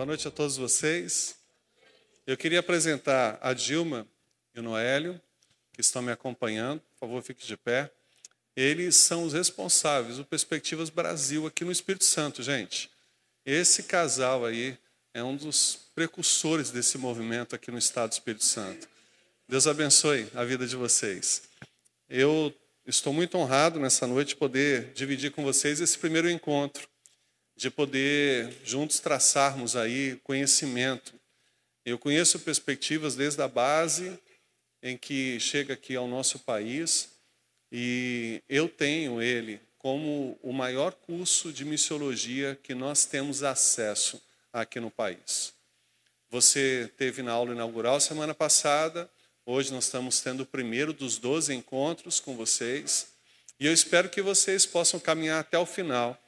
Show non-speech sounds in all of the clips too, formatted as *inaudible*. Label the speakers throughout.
Speaker 1: Boa noite a todos vocês. Eu queria apresentar a Dilma e o Noélio, que estão me acompanhando. Por favor, fique de pé. Eles são os responsáveis do Perspectivas Brasil aqui no Espírito Santo, gente. Esse casal aí é um dos precursores desse movimento aqui no Estado do Espírito Santo. Deus abençoe a vida de vocês. Eu estou muito honrado nessa noite poder dividir com vocês esse primeiro encontro de poder juntos traçarmos aí conhecimento. Eu conheço perspectivas desde a base em que chega aqui ao nosso país e eu tenho ele como o maior curso de missiologia que nós temos acesso aqui no país. Você teve na aula inaugural semana passada, hoje nós estamos tendo o primeiro dos 12 encontros com vocês, e eu espero que vocês possam caminhar até o final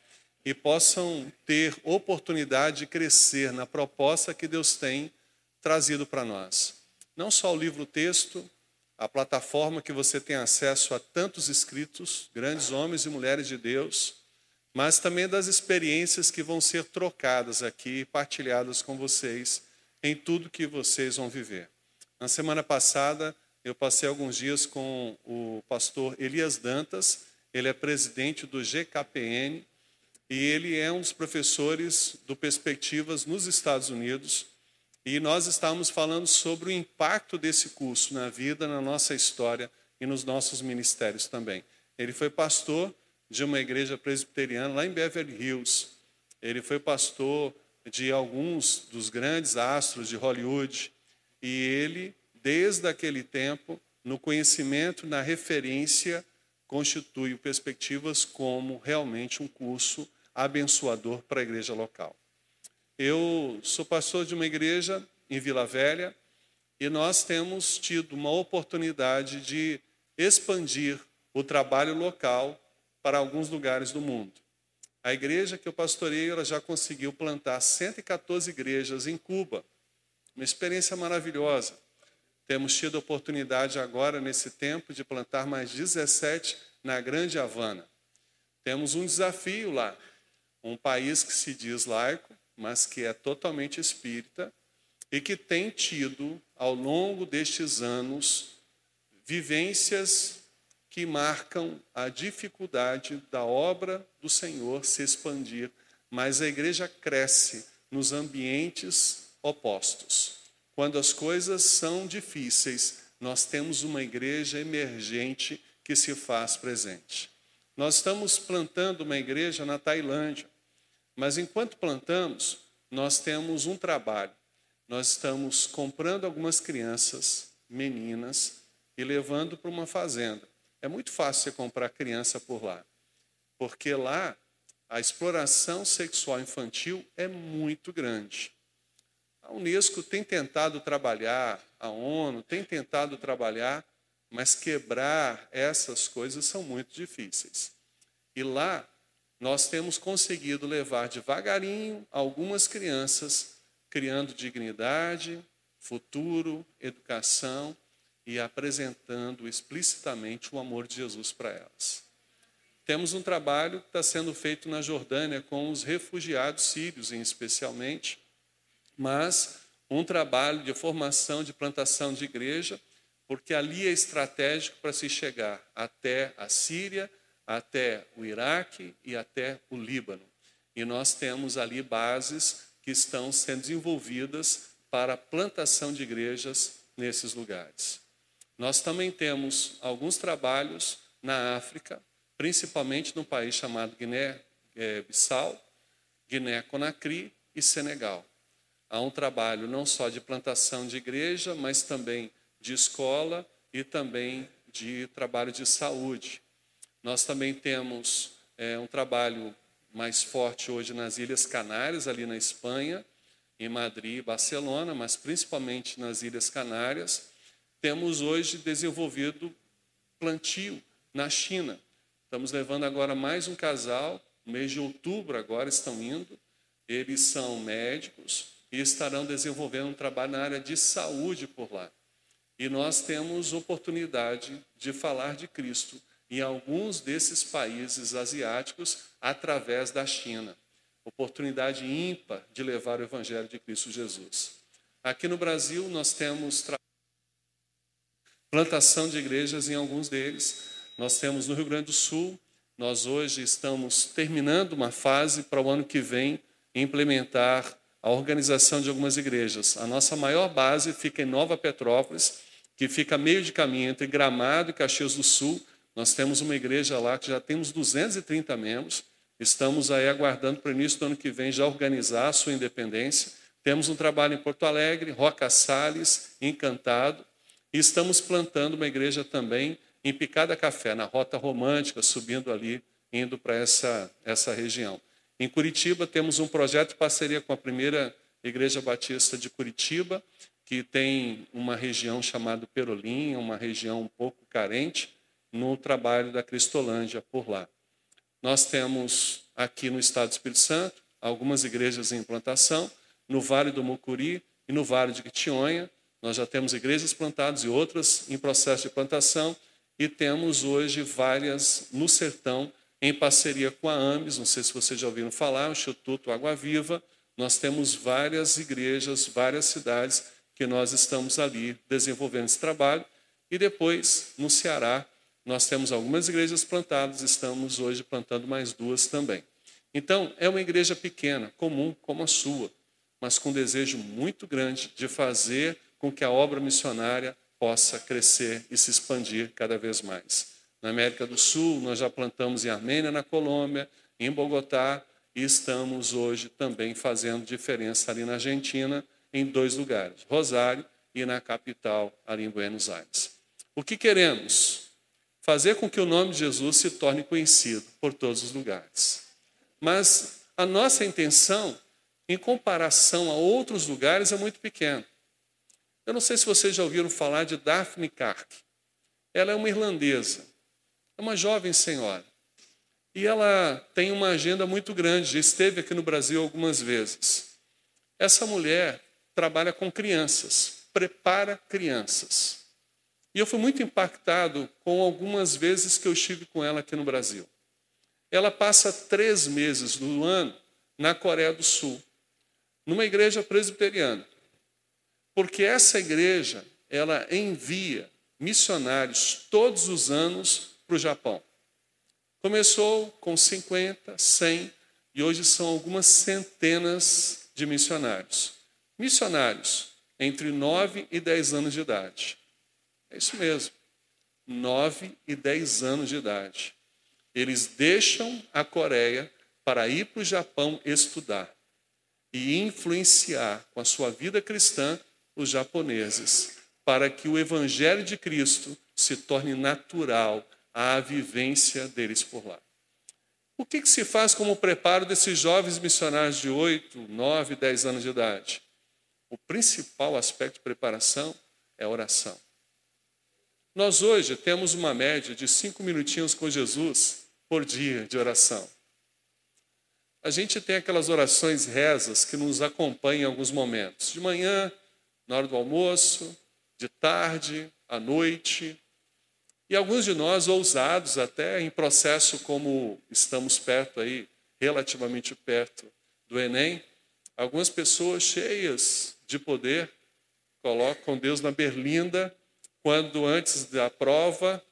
Speaker 1: e possam ter oportunidade de crescer na proposta que Deus tem trazido para nós. Não só o livro-texto, a plataforma que você tem acesso a tantos escritos, grandes homens e mulheres de Deus, mas também das experiências que vão ser trocadas aqui e partilhadas com vocês em tudo que vocês vão viver. Na semana passada, eu passei alguns dias com o pastor Elias Dantas, ele é presidente do GKPN, e ele é um dos professores do Perspectivas nos Estados Unidos. E nós estávamos falando sobre o impacto desse curso na vida, na nossa história e nos nossos ministérios também. Ele foi pastor de uma igreja presbiteriana lá em Beverly Hills. Ele foi pastor de alguns dos grandes astros de Hollywood. E ele, desde aquele tempo, no conhecimento, na referência, constitui o Perspectivas como realmente um curso abençoador para a igreja local. Eu sou pastor de uma igreja em Vila Velha e nós temos tido uma oportunidade de expandir o trabalho local para alguns lugares do mundo. A igreja que eu pastorei ela já conseguiu plantar 114 igrejas em Cuba. Uma experiência maravilhosa. Temos tido a oportunidade agora, nesse tempo, de plantar mais 17 na Grande Havana. Temos um desafio lá, um país que se diz laico, mas que é totalmente espírita e que tem tido, ao longo destes anos, vivências que marcam a dificuldade da obra do Senhor se expandir, mas a igreja cresce nos ambientes opostos. Quando as coisas são difíceis, nós temos uma igreja emergente que se faz presente. Nós estamos plantando uma igreja na Tailândia. Mas enquanto plantamos, nós temos um trabalho. Nós estamos comprando algumas crianças, meninas, e levando para uma fazenda. É muito fácil você comprar criança por lá, porque lá a exploração sexual infantil é muito grande. A Unesco tem tentado trabalhar, a ONU tem tentado trabalhar, mas quebrar essas coisas são muito difíceis. E lá nós temos conseguido levar devagarinho algumas crianças, criando dignidade, futuro, educação e apresentando explicitamente o amor de Jesus para elas. Temos um trabalho que está sendo feito na Jordânia com os refugiados sírios, em especialmente, mas um trabalho de formação, de plantação de igreja, porque ali é estratégico para se chegar até a Síria até o Iraque e até o Líbano. E nós temos ali bases que estão sendo desenvolvidas para a plantação de igrejas nesses lugares. Nós também temos alguns trabalhos na África, principalmente no país chamado Guiné-Bissau, Guiné-Conakry e Senegal. Há um trabalho não só de plantação de igreja, mas também de escola e também de trabalho de saúde. Nós também temos é, um trabalho mais forte hoje nas Ilhas Canárias, ali na Espanha, em Madrid e Barcelona, mas principalmente nas Ilhas Canárias. Temos hoje desenvolvido plantio na China. Estamos levando agora mais um casal, no mês de outubro agora estão indo. Eles são médicos e estarão desenvolvendo um trabalho na área de saúde por lá. E nós temos oportunidade de falar de Cristo em alguns desses países asiáticos através da China. oportunidade ímpar de levar o Evangelho de Cristo Jesus. Aqui no Brasil, nós temos plantação de igrejas em alguns deles. Nós temos no Rio Grande do Sul, nós hoje estamos terminando uma fase para o ano que vem implementar a organização de algumas igrejas. A nossa maior base fica em Nova Petrópolis, que fica meio de caminho entre Gramado e Caxias do Sul. Nós temos uma igreja lá que já temos 230 membros. Estamos aí aguardando para o início do ano que vem já organizar a sua independência. Temos um trabalho em Porto Alegre, Roca Salles, Encantado. E estamos plantando uma igreja também em Picada Café, na Rota Romântica, subindo ali, indo para essa, essa região. Em Curitiba, temos um projeto de parceria com a primeira Igreja Batista de Curitiba, que tem uma região chamada Perolim, uma região um pouco carente, no trabalho da Cristolândia por lá. Nós temos aqui no Estado do Espírito Santo algumas igrejas em implantação, no Vale do Mucuri e no Vale de Quitionha. Nós já temos igrejas plantadas e outras em processo de plantação, e temos hoje várias no sertão em parceria com a AMES, não sei se vocês já ouviram falar, o Instituto Água Viva. Nós temos várias igrejas, várias cidades que nós estamos ali desenvolvendo esse trabalho. E depois, no Ceará, nós temos algumas igrejas plantadas, estamos hoje plantando mais duas também. Então, é uma igreja pequena, comum como a sua, mas com desejo muito grande de fazer com que a obra missionária possa crescer e se expandir cada vez mais. Na América do Sul, nós já plantamos em Armênia, na Colômbia, em Bogotá, e estamos hoje também fazendo diferença ali na Argentina, em dois lugares, Rosário e na capital, ali em Buenos Aires. O que queremos? Fazer com que o nome de Jesus se torne conhecido por todos os lugares. Mas a nossa intenção, em comparação a outros lugares, é muito pequena. Eu não sei se vocês já ouviram falar de Daphne Kark. Ela é uma irlandesa, é uma jovem senhora. E ela tem uma agenda muito grande, já esteve aqui no Brasil algumas vezes. Essa mulher trabalha com crianças, prepara crianças. E eu fui muito impactado com algumas vezes que eu estive com ela aqui no Brasil. Ela passa três meses do ano na Coreia do Sul, numa igreja presbiteriana, porque essa igreja ela envia missionários todos os anos para o Japão. Começou com 50, 100 e hoje são algumas centenas de missionários. Missionários entre 9 e 10 anos de idade. É isso mesmo. 9 e 10 anos de idade. Eles deixam a Coreia para ir para o Japão estudar e influenciar com a sua vida cristã os japoneses, para que o evangelho de Cristo se torne natural à vivência deles por lá. O que, que se faz como preparo desses jovens missionários de 8, 9, 10 anos de idade? O principal aspecto de preparação é oração. Nós hoje temos uma média de cinco minutinhos com Jesus por dia de oração. A gente tem aquelas orações rezas que nos acompanham em alguns momentos. De manhã, na hora do almoço, de tarde, à noite. E alguns de nós, ousados até em processo como estamos perto aí, relativamente perto do Enem, algumas pessoas cheias de poder colocam Deus na berlinda quando antes da prova,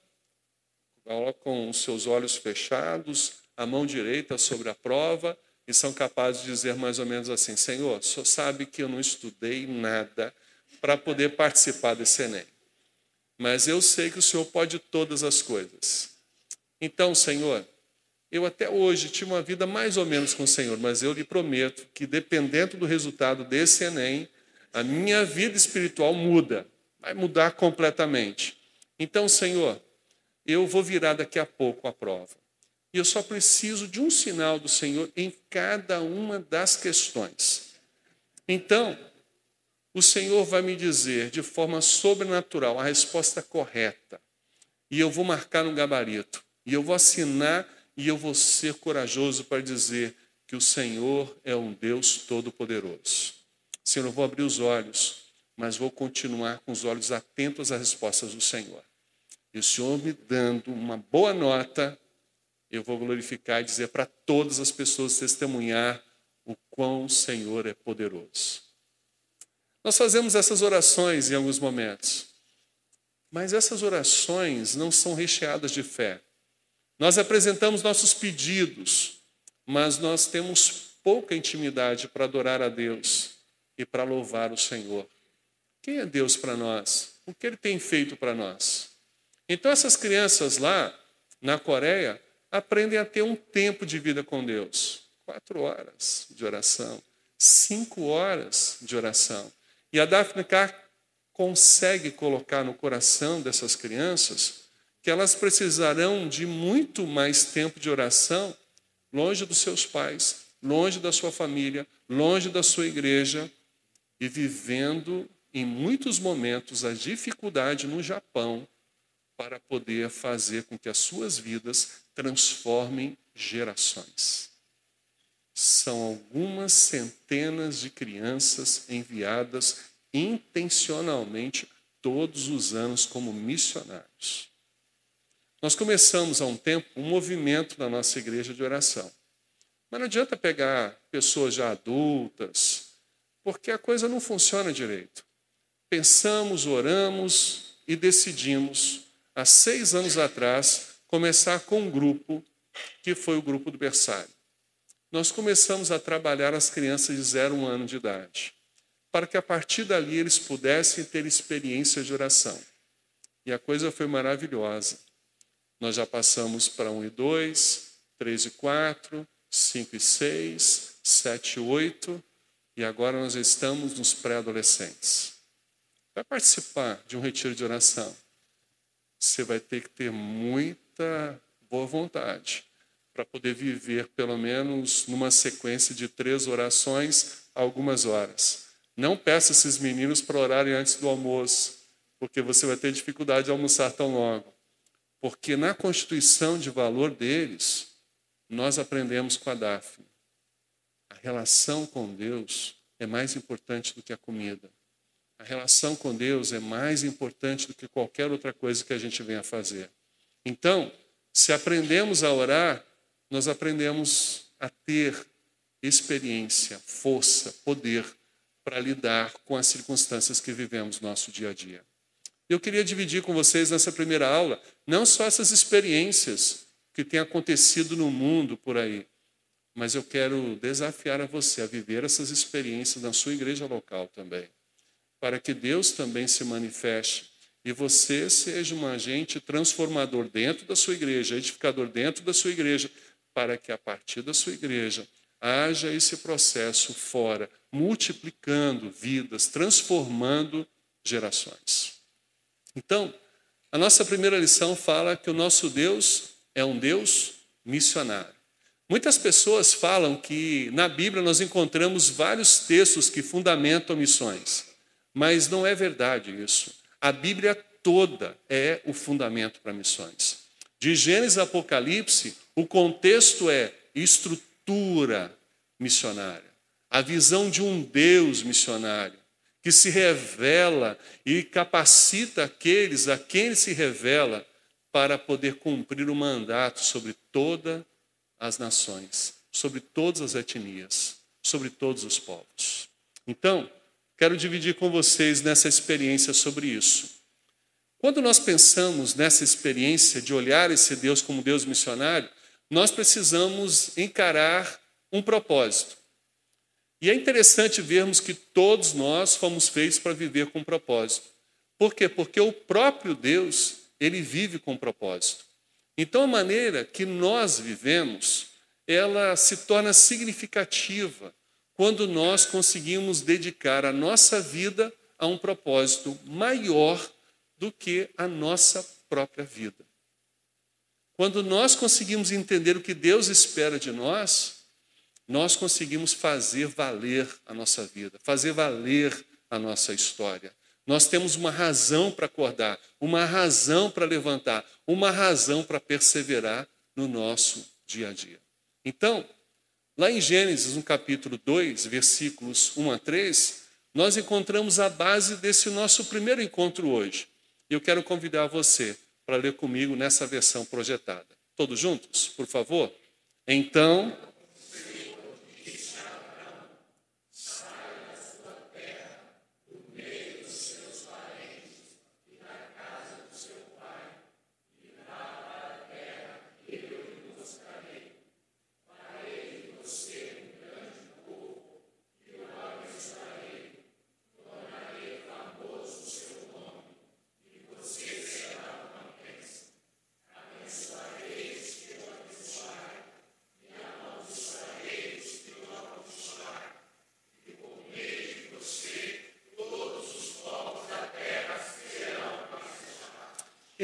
Speaker 1: colocam os seus olhos fechados, a mão direita sobre a prova, e são capazes de dizer mais ou menos assim: Senhor, senhor sabe que eu não estudei nada para poder participar desse Enem, mas eu sei que o senhor pode todas as coisas. Então, Senhor, eu até hoje tive uma vida mais ou menos com o Senhor, mas eu lhe prometo que, dependendo do resultado desse Enem, a minha vida espiritual muda vai mudar completamente. Então, Senhor, eu vou virar daqui a pouco a prova. E eu só preciso de um sinal do Senhor em cada uma das questões. Então, o Senhor vai me dizer de forma sobrenatural a resposta correta. E eu vou marcar no gabarito. E eu vou assinar e eu vou ser corajoso para dizer que o Senhor é um Deus todo-poderoso. Senhor, eu vou abrir os olhos mas vou continuar com os olhos atentos às respostas do Senhor. E o Senhor me dando uma boa nota, eu vou glorificar e dizer para todas as pessoas testemunhar o quão o Senhor é poderoso. Nós fazemos essas orações em alguns momentos, mas essas orações não são recheadas de fé. Nós apresentamos nossos pedidos, mas nós temos pouca intimidade para adorar a Deus e para louvar o Senhor. Quem é Deus para nós? O que Ele tem feito para nós? Então, essas crianças lá na Coreia aprendem a ter um tempo de vida com Deus quatro horas de oração, cinco horas de oração. E a Daphne Carr consegue colocar no coração dessas crianças que elas precisarão de muito mais tempo de oração longe dos seus pais, longe da sua família, longe da sua igreja e vivendo em muitos momentos a dificuldade no Japão para poder fazer com que as suas vidas transformem gerações. São algumas centenas de crianças enviadas intencionalmente todos os anos como missionários. Nós começamos há um tempo um movimento na nossa igreja de oração. Mas não adianta pegar pessoas já adultas, porque a coisa não funciona direito. Pensamos, oramos e decidimos, há seis anos atrás, começar com um grupo que foi o grupo do berçário. Nós começamos a trabalhar as crianças de 0 a 1 ano de idade para que a partir dali eles pudessem ter experiência de oração. E a coisa foi maravilhosa. Nós já passamos para 1 e 2, 3 e 4, 5 e 6, 7 e 8, e agora nós estamos nos pré-adolescentes. Vai participar de um retiro de oração. Você vai ter que ter muita boa vontade para poder viver pelo menos numa sequência de três orações algumas horas. Não peça esses meninos para orarem antes do almoço, porque você vai ter dificuldade de almoçar tão logo. Porque na constituição de valor deles, nós aprendemos com a Daphne. A relação com Deus é mais importante do que a comida. A relação com Deus é mais importante do que qualquer outra coisa que a gente venha fazer. Então, se aprendemos a orar, nós aprendemos a ter experiência, força, poder para lidar com as circunstâncias que vivemos no nosso dia a dia. Eu queria dividir com vocês nessa primeira aula não só essas experiências que têm acontecido no mundo por aí, mas eu quero desafiar a você a viver essas experiências na sua igreja local também, para que Deus também se manifeste e você seja um agente transformador dentro da sua igreja, edificador dentro da sua igreja, para que a partir da sua igreja haja esse processo fora, multiplicando vidas, transformando gerações. Então, a nossa primeira lição fala que o nosso Deus é um Deus missionário. Muitas pessoas falam que na Bíblia nós encontramos vários textos que fundamentam missões, mas não é verdade isso. A Bíblia toda é o fundamento para missões. De Gênesis a Apocalipse, o contexto é estrutura missionária a visão de um Deus missionário que se revela e capacita aqueles a quem ele se revela para poder cumprir o mandato sobre todas as nações, sobre todas as etnias, sobre todos os povos. Então, quero dividir com vocês nessa experiência sobre isso. Quando nós pensamos nessa experiência de olhar esse Deus como Deus missionário, nós precisamos encarar um propósito. E é interessante vermos que todos nós fomos feitos para viver com propósito. Por quê? Porque o próprio Deus, ele vive com propósito. Então a maneira que nós vivemos, ela se torna significativa quando nós conseguimos dedicar a nossa vida a um propósito maior do que a nossa própria vida. Quando nós conseguimos entender o que Deus espera de nós, nós conseguimos fazer valer a nossa vida, fazer valer a nossa história. Nós temos uma razão para acordar, uma razão para levantar, uma razão para perseverar no nosso dia a dia. Então, lá em Gênesis, no capítulo 2, versículos 1 a 3, nós encontramos a base desse nosso primeiro encontro hoje. Eu quero convidar você para ler comigo nessa versão projetada. Todos juntos, por favor? Então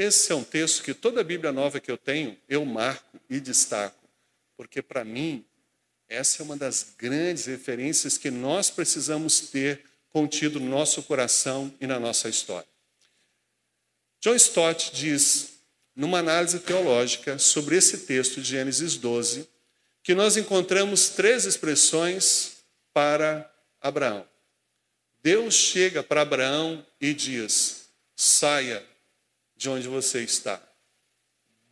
Speaker 1: esse é um texto que toda a Bíblia nova que eu tenho, eu marco e destaco, porque para mim, essa é uma das grandes referências que nós precisamos ter contido no nosso coração e na nossa história. John Stott diz, numa análise teológica sobre esse texto de Gênesis 12, que nós encontramos três expressões para Abraão. Deus chega para Abraão e diz: saia de onde você está,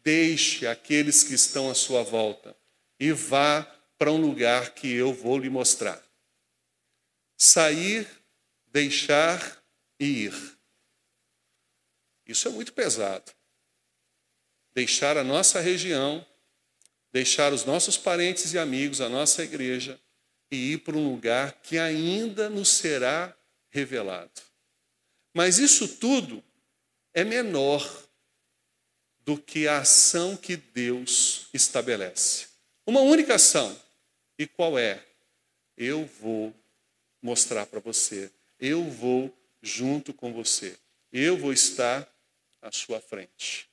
Speaker 1: deixe aqueles que estão à sua volta e vá para um lugar que eu vou lhe mostrar. Sair, deixar e ir. Isso é muito pesado. Deixar a nossa região, deixar os nossos parentes e amigos, a nossa igreja e ir para um lugar que ainda nos será revelado. Mas isso tudo é menor do que a ação que Deus estabelece. Uma única ação. E qual é? Eu vou mostrar para você. Eu vou junto com você. Eu vou estar à sua frente.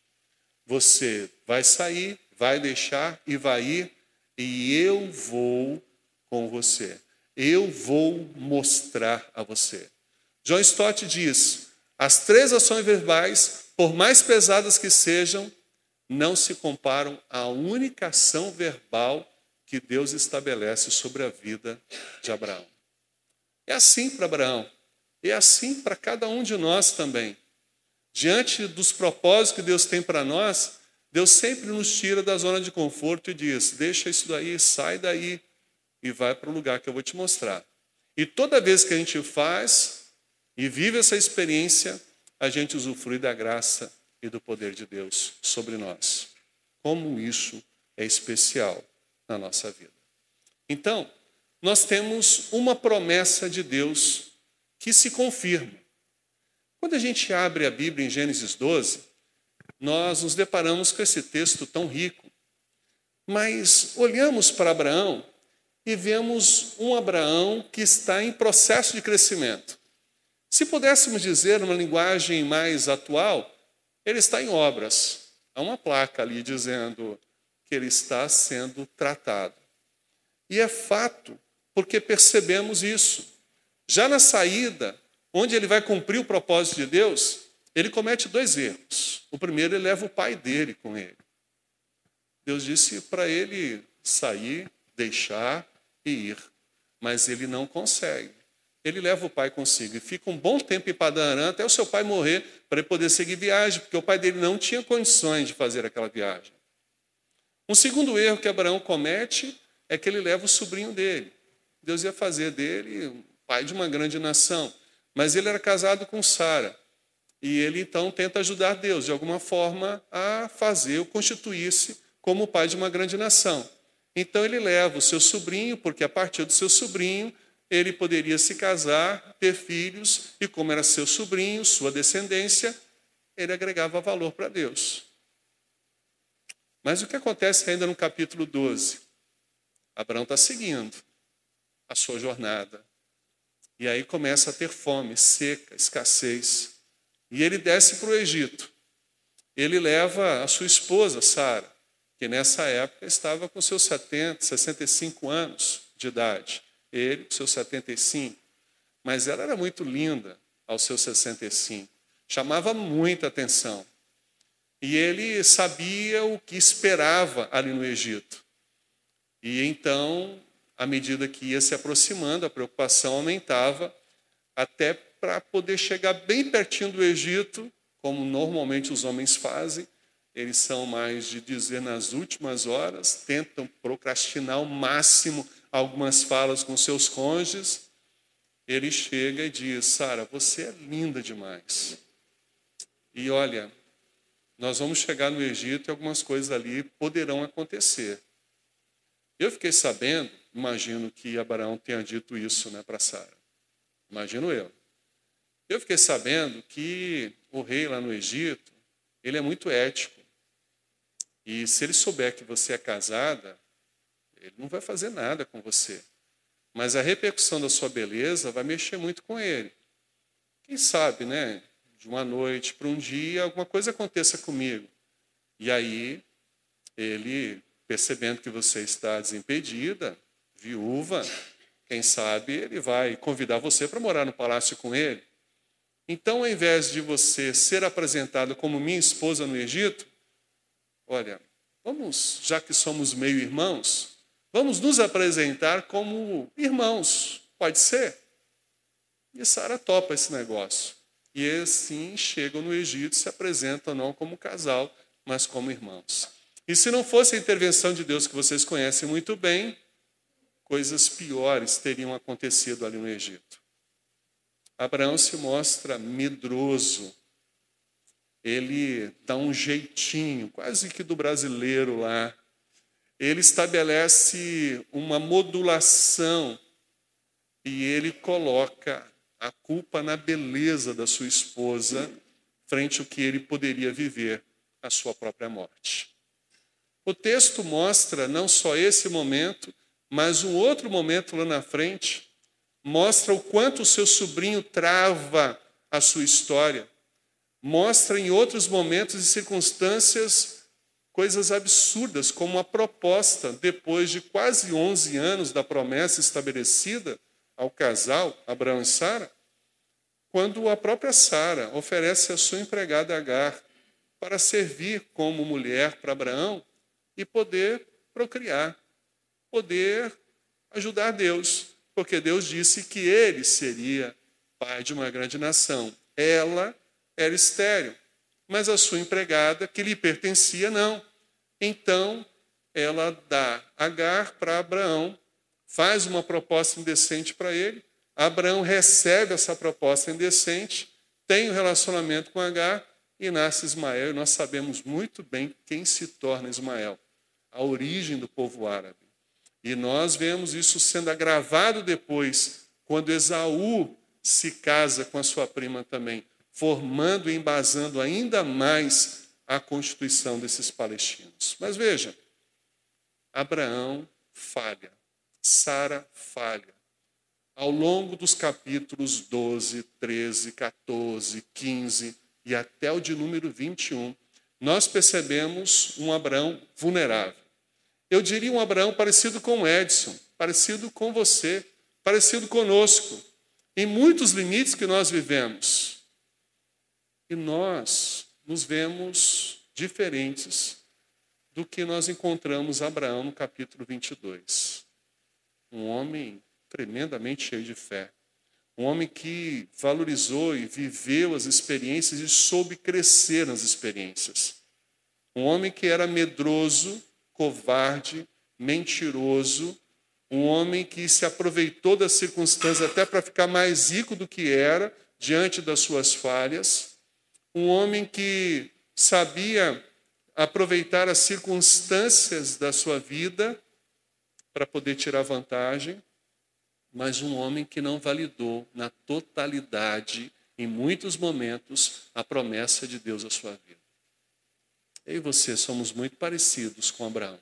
Speaker 1: Você vai sair, vai deixar e vai ir, e eu vou com você eu vou mostrar a você. John Stott diz: as três ações verbais, por mais pesadas que sejam, não se comparam à única ação verbal que Deus estabelece sobre a vida de Abraão. É assim para Abraão, é assim para cada um de nós também. Diante dos propósitos que Deus tem para nós, Deus sempre nos tira da zona de conforto e diz: deixa isso daí, sai daí, e vai para o lugar que eu vou te mostrar. E toda vez que a gente faz e vive essa experiência, a gente usufrui da graça e do poder de Deus sobre nós. Como isso é especial na nossa vida. Então, nós temos uma promessa de Deus que se confirma. Quando a gente abre a Bíblia em Gênesis 12, nós nos deparamos com esse texto tão rico. Mas olhamos para Abraão e vemos um Abraão que está em processo de crescimento. Se pudéssemos dizer numa linguagem mais atual, ele está em obras. Há uma placa ali dizendo que ele está sendo tratado. E é fato, porque percebemos isso. Já na saída, onde ele vai cumprir o propósito de Deus, ele comete dois erros. O primeiro, ele leva o pai dele com ele. Deus disse para ele sair, deixar e ir. Mas ele não consegue. Ele leva o pai consigo e fica um bom tempo em Padarã até o seu pai morrer para ele poder seguir viagem, porque o pai dele não tinha condições de fazer aquela viagem. Um segundo erro que Abraão comete é que ele leva o sobrinho dele. Deus ia fazer dele pai de uma grande nação, mas ele era casado com Sara. E ele então tenta ajudar Deus de alguma forma a fazer o constituir-se como pai de uma grande nação. Então ele leva o seu sobrinho, porque a partir do seu sobrinho ele poderia se casar, ter filhos, e como era seu sobrinho, sua descendência, ele agregava valor para Deus. Mas o que acontece ainda no capítulo 12? Abraão está seguindo a sua jornada. E aí começa a ter fome, seca, escassez. E ele desce para o Egito. Ele leva a sua esposa, Sara que nessa época estava com seus 70, 65 anos de idade. Ele com seus 75. Mas ela era muito linda aos seus 65. Chamava muita atenção. E ele sabia o que esperava ali no Egito. E então, à medida que ia se aproximando, a preocupação aumentava, até para poder chegar bem pertinho do Egito, como normalmente os homens fazem, eles são mais de dizer nas últimas horas, tentam procrastinar ao máximo algumas falas com seus cônjuges. Ele chega e diz: Sara, você é linda demais. E olha, nós vamos chegar no Egito e algumas coisas ali poderão acontecer. Eu fiquei sabendo, imagino que Abraão tenha dito isso né, para Sara. Imagino eu. Eu fiquei sabendo que o rei lá no Egito, ele é muito ético. E se ele souber que você é casada, ele não vai fazer nada com você. Mas a repercussão da sua beleza vai mexer muito com ele. Quem sabe, né? de uma noite para um dia, alguma coisa aconteça comigo. E aí, ele, percebendo que você está desimpedida, viúva, quem sabe ele vai convidar você para morar no palácio com ele. Então, ao invés de você ser apresentado como minha esposa no Egito, olha, vamos, já que somos meio irmãos, vamos nos apresentar como irmãos. Pode ser? E Sara topa esse negócio. E assim chegam no Egito, se apresentam não como casal, mas como irmãos. E se não fosse a intervenção de Deus que vocês conhecem muito bem, coisas piores teriam acontecido ali no Egito. Abraão se mostra medroso. Ele dá um jeitinho, quase que do brasileiro lá. Ele estabelece uma modulação e ele coloca a culpa na beleza da sua esposa frente ao que ele poderia viver a sua própria morte. O texto mostra não só esse momento, mas um outro momento lá na frente, mostra o quanto o seu sobrinho trava a sua história. Mostra em outros momentos e circunstâncias coisas absurdas, como a proposta, depois de quase 11 anos da promessa estabelecida, ao casal, Abraão e Sara, quando a própria Sara oferece a sua empregada Agar para servir como mulher para Abraão e poder procriar, poder ajudar Deus, porque Deus disse que ele seria pai de uma grande nação. Ela era estéril, mas a sua empregada, que lhe pertencia, não. Então, ela dá Agar para Abraão faz uma proposta indecente para ele. Abraão recebe essa proposta indecente, tem um relacionamento com Agar e nasce Ismael. E nós sabemos muito bem quem se torna Ismael, a origem do povo árabe. E nós vemos isso sendo agravado depois, quando Esaú se casa com a sua prima também, formando e embasando ainda mais a constituição desses palestinos. Mas veja, Abraão falha. Sara falha. Ao longo dos capítulos 12, 13, 14, 15 e até o de número 21, nós percebemos um Abraão vulnerável. Eu diria um Abraão parecido com Edson, parecido com você, parecido conosco, em muitos limites que nós vivemos. E nós nos vemos diferentes do que nós encontramos Abraão no capítulo 22 um homem tremendamente cheio de fé. Um homem que valorizou e viveu as experiências e soube crescer nas experiências. Um homem que era medroso, covarde, mentiroso, um homem que se aproveitou das circunstâncias até para ficar mais rico do que era diante das suas falhas, um homem que sabia aproveitar as circunstâncias da sua vida para poder tirar vantagem, mas um homem que não validou na totalidade, em muitos momentos, a promessa de Deus à sua vida. Eu e você somos muito parecidos com Abraão.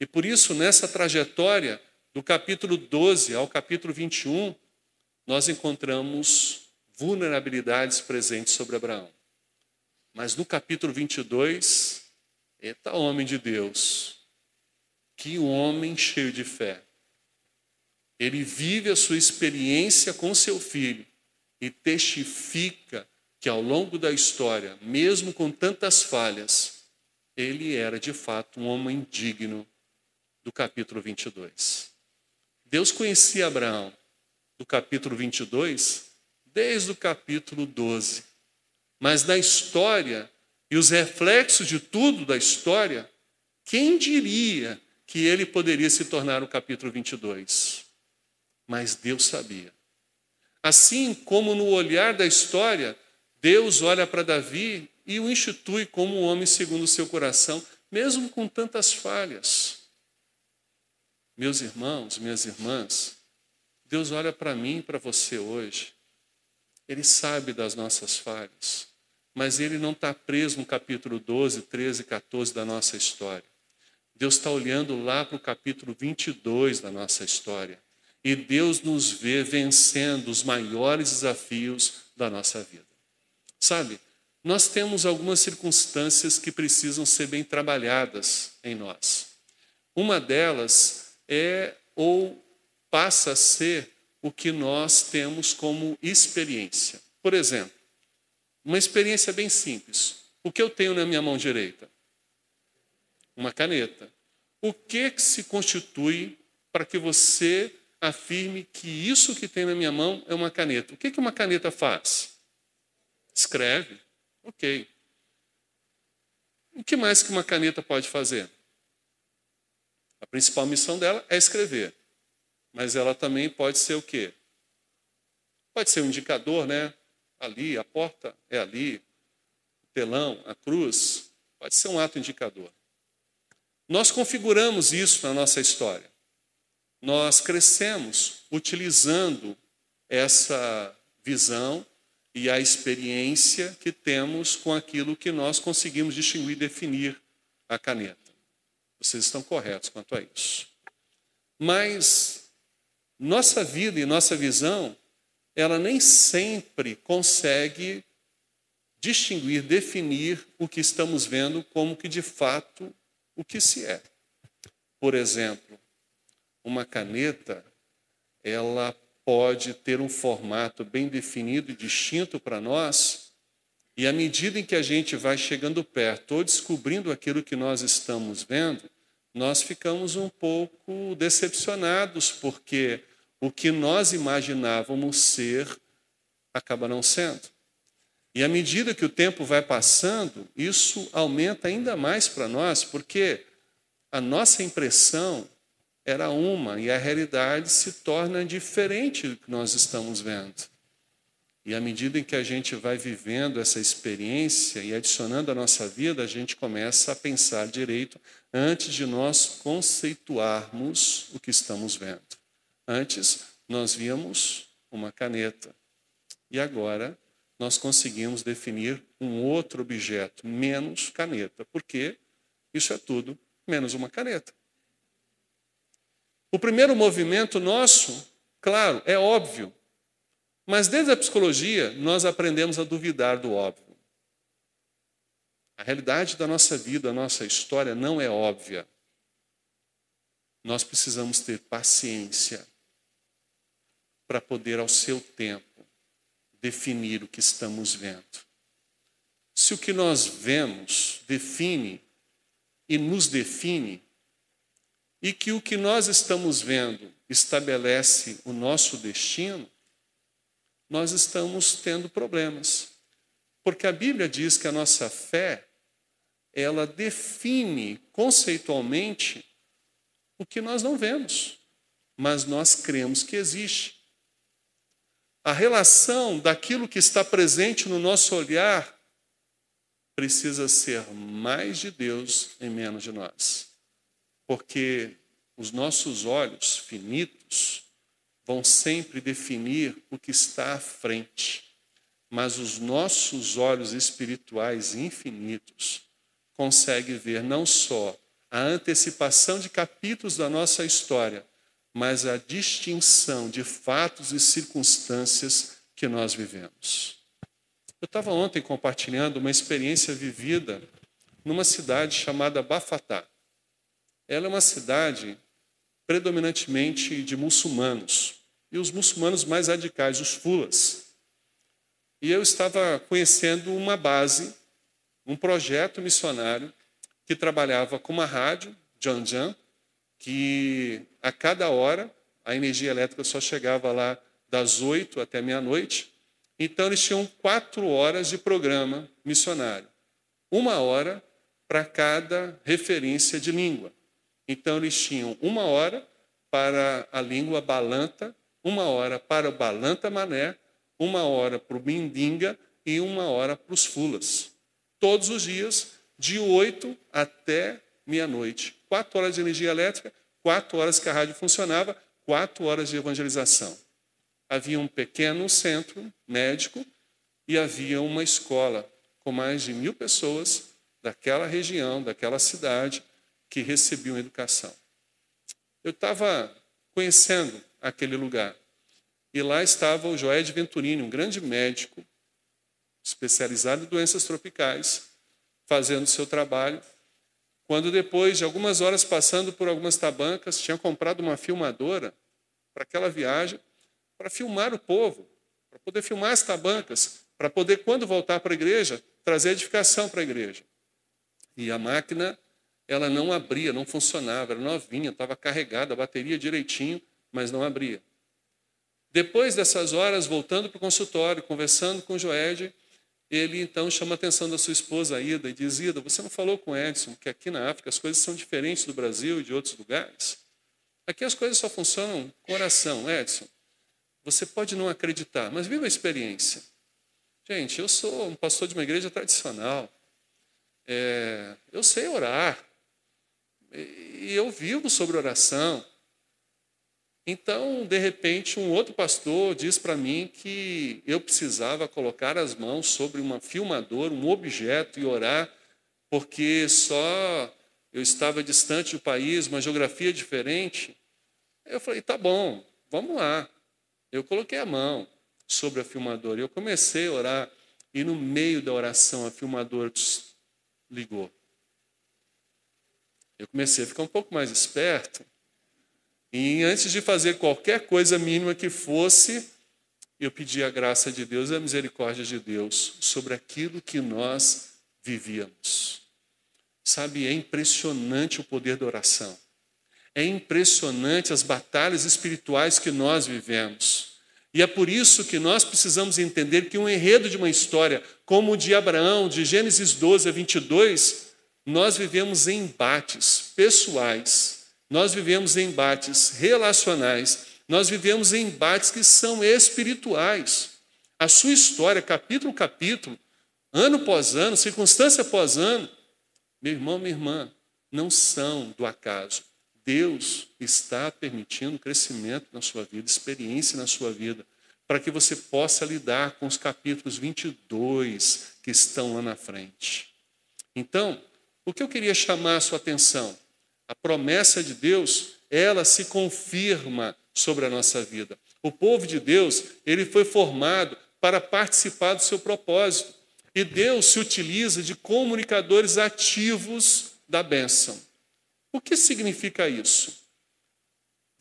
Speaker 1: E por isso, nessa trajetória, do capítulo 12 ao capítulo 21, nós encontramos vulnerabilidades presentes sobre Abraão. Mas no capítulo 22, eita homem de Deus, que homem cheio de fé. Ele vive a sua experiência com seu filho e testifica que ao longo da história, mesmo com tantas falhas, ele era de fato um homem digno do capítulo 22. Deus conhecia Abraão do capítulo 22 desde o capítulo 12. Mas na história e os reflexos de tudo da história, quem diria que ele poderia se tornar o capítulo 22. Mas Deus sabia. Assim como no olhar da história, Deus olha para Davi e o institui como um homem segundo o seu coração, mesmo com tantas falhas. Meus irmãos, minhas irmãs, Deus olha para mim e para você hoje. Ele sabe das nossas falhas, mas ele não está preso no capítulo 12, 13, 14 da nossa história. Deus está olhando lá para o capítulo 22 da nossa história. E Deus nos vê vencendo os maiores desafios da nossa vida. Sabe? Nós temos algumas circunstâncias que precisam ser bem trabalhadas em nós. Uma delas é ou passa a ser o que nós temos como experiência. Por exemplo, uma experiência bem simples. O que eu tenho na minha mão direita? Uma caneta. O que, que se constitui para que você afirme que isso que tem na minha mão é uma caneta? O que, que uma caneta faz? Escreve. Ok. O que mais que uma caneta pode fazer? A principal missão dela é escrever. Mas ela também pode ser o quê? Pode ser um indicador, né? Ali, a porta é ali, o telão, a cruz. Pode ser um ato indicador. Nós configuramos isso na nossa história. Nós crescemos utilizando essa visão e a experiência que temos com aquilo que nós conseguimos distinguir e definir a caneta. Vocês estão corretos quanto a isso. Mas nossa vida e nossa visão, ela nem sempre consegue distinguir, definir o que estamos vendo como que de fato o que se é. Por exemplo, uma caneta, ela pode ter um formato bem definido e distinto para nós, e à medida em que a gente vai chegando perto ou descobrindo aquilo que nós estamos vendo, nós ficamos um pouco decepcionados, porque o que nós imaginávamos ser acaba não sendo. E à medida que o tempo vai passando, isso aumenta ainda mais para nós, porque a nossa impressão era uma e a realidade se torna diferente do que nós estamos vendo. E à medida em que a gente vai vivendo essa experiência e adicionando à nossa vida, a gente começa a pensar direito antes de nós conceituarmos o que estamos vendo. Antes, nós víamos uma caneta. E agora, nós conseguimos definir um outro objeto, menos caneta. Porque isso é tudo menos uma caneta. O primeiro movimento nosso, claro, é óbvio. Mas desde a psicologia, nós aprendemos a duvidar do óbvio. A realidade da nossa vida, a nossa história não é óbvia. Nós precisamos ter paciência para poder, ao seu tempo, definir o que estamos vendo. Se o que nós vemos define e nos define, e que o que nós estamos vendo estabelece o nosso destino, nós estamos tendo problemas. Porque a Bíblia diz que a nossa fé, ela define conceitualmente o que nós não vemos, mas nós cremos que existe. A relação daquilo que está presente no nosso olhar precisa ser mais de Deus e menos de nós. Porque os nossos olhos finitos, vão sempre definir o que está à frente. Mas os nossos olhos espirituais infinitos conseguem ver não só a antecipação de capítulos da nossa história, mas a distinção de fatos e circunstâncias que nós vivemos. Eu estava ontem compartilhando uma experiência vivida numa cidade chamada Bafatá. Ela é uma cidade predominantemente de muçulmanos e os muçulmanos mais radicais, os fulas. E eu estava conhecendo uma base, um projeto missionário que trabalhava com uma rádio, Janjan, que a cada hora a energia elétrica só chegava lá das oito até meia-noite. Então eles tinham quatro horas de programa missionário, uma hora para cada referência de língua. Então eles tinham uma hora para a língua balanta uma hora para o Balanta Mané, uma hora para o Mindinga e uma hora para os Fulas. Todos os dias, de 8 até meia-noite. Quatro horas de energia elétrica, quatro horas que a rádio funcionava, quatro horas de evangelização. Havia um pequeno centro médico e havia uma escola com mais de mil pessoas daquela região, daquela cidade, que recebiam educação. Eu estava conhecendo aquele lugar. E lá estava o Joé de Venturini, um grande médico, especializado em doenças tropicais, fazendo seu trabalho. Quando depois de algumas horas passando por algumas tabancas, tinha comprado uma filmadora para aquela viagem, para filmar o povo, para poder filmar as tabancas, para poder, quando voltar para a igreja, trazer edificação para a igreja. E a máquina, ela não abria, não funcionava, era novinha, estava carregada, a bateria direitinho, mas não abria. Depois dessas horas, voltando para o consultório, conversando com o Joed, ele então chama a atenção da sua esposa Ida e diz: Ida, você não falou com Edson que aqui na África as coisas são diferentes do Brasil e de outros lugares? Aqui as coisas só funcionam com oração. Edson, você pode não acreditar, mas viva a experiência. Gente, eu sou um pastor de uma igreja tradicional. É, eu sei orar. E eu vivo sobre oração. Então, de repente, um outro pastor diz para mim que eu precisava colocar as mãos sobre uma filmadora, um objeto e orar, porque só eu estava distante do país, uma geografia diferente. Eu falei, tá bom, vamos lá. Eu coloquei a mão sobre a filmadora e eu comecei a orar. E no meio da oração, a filmadora ligou. Eu comecei a ficar um pouco mais esperto e antes de fazer qualquer coisa mínima que fosse, eu pedi a graça de Deus e a misericórdia de Deus sobre aquilo que nós vivíamos. Sabe, é impressionante o poder da oração. É impressionante as batalhas espirituais que nós vivemos. E é por isso que nós precisamos entender que um enredo de uma história, como o de Abraão, de Gênesis 12 a 22, nós vivemos embates pessoais nós vivemos embates relacionais, nós vivemos embates que são espirituais. A sua história, capítulo capítulo, ano após ano, circunstância após ano, meu irmão, minha irmã, não são do acaso. Deus está permitindo crescimento na sua vida, experiência na sua vida, para que você possa lidar com os capítulos 22 que estão lá na frente. Então, o que eu queria chamar a sua atenção? A promessa de Deus, ela se confirma sobre a nossa vida. O povo de Deus, ele foi formado para participar do seu propósito. E Deus se utiliza de comunicadores ativos da bênção. O que significa isso?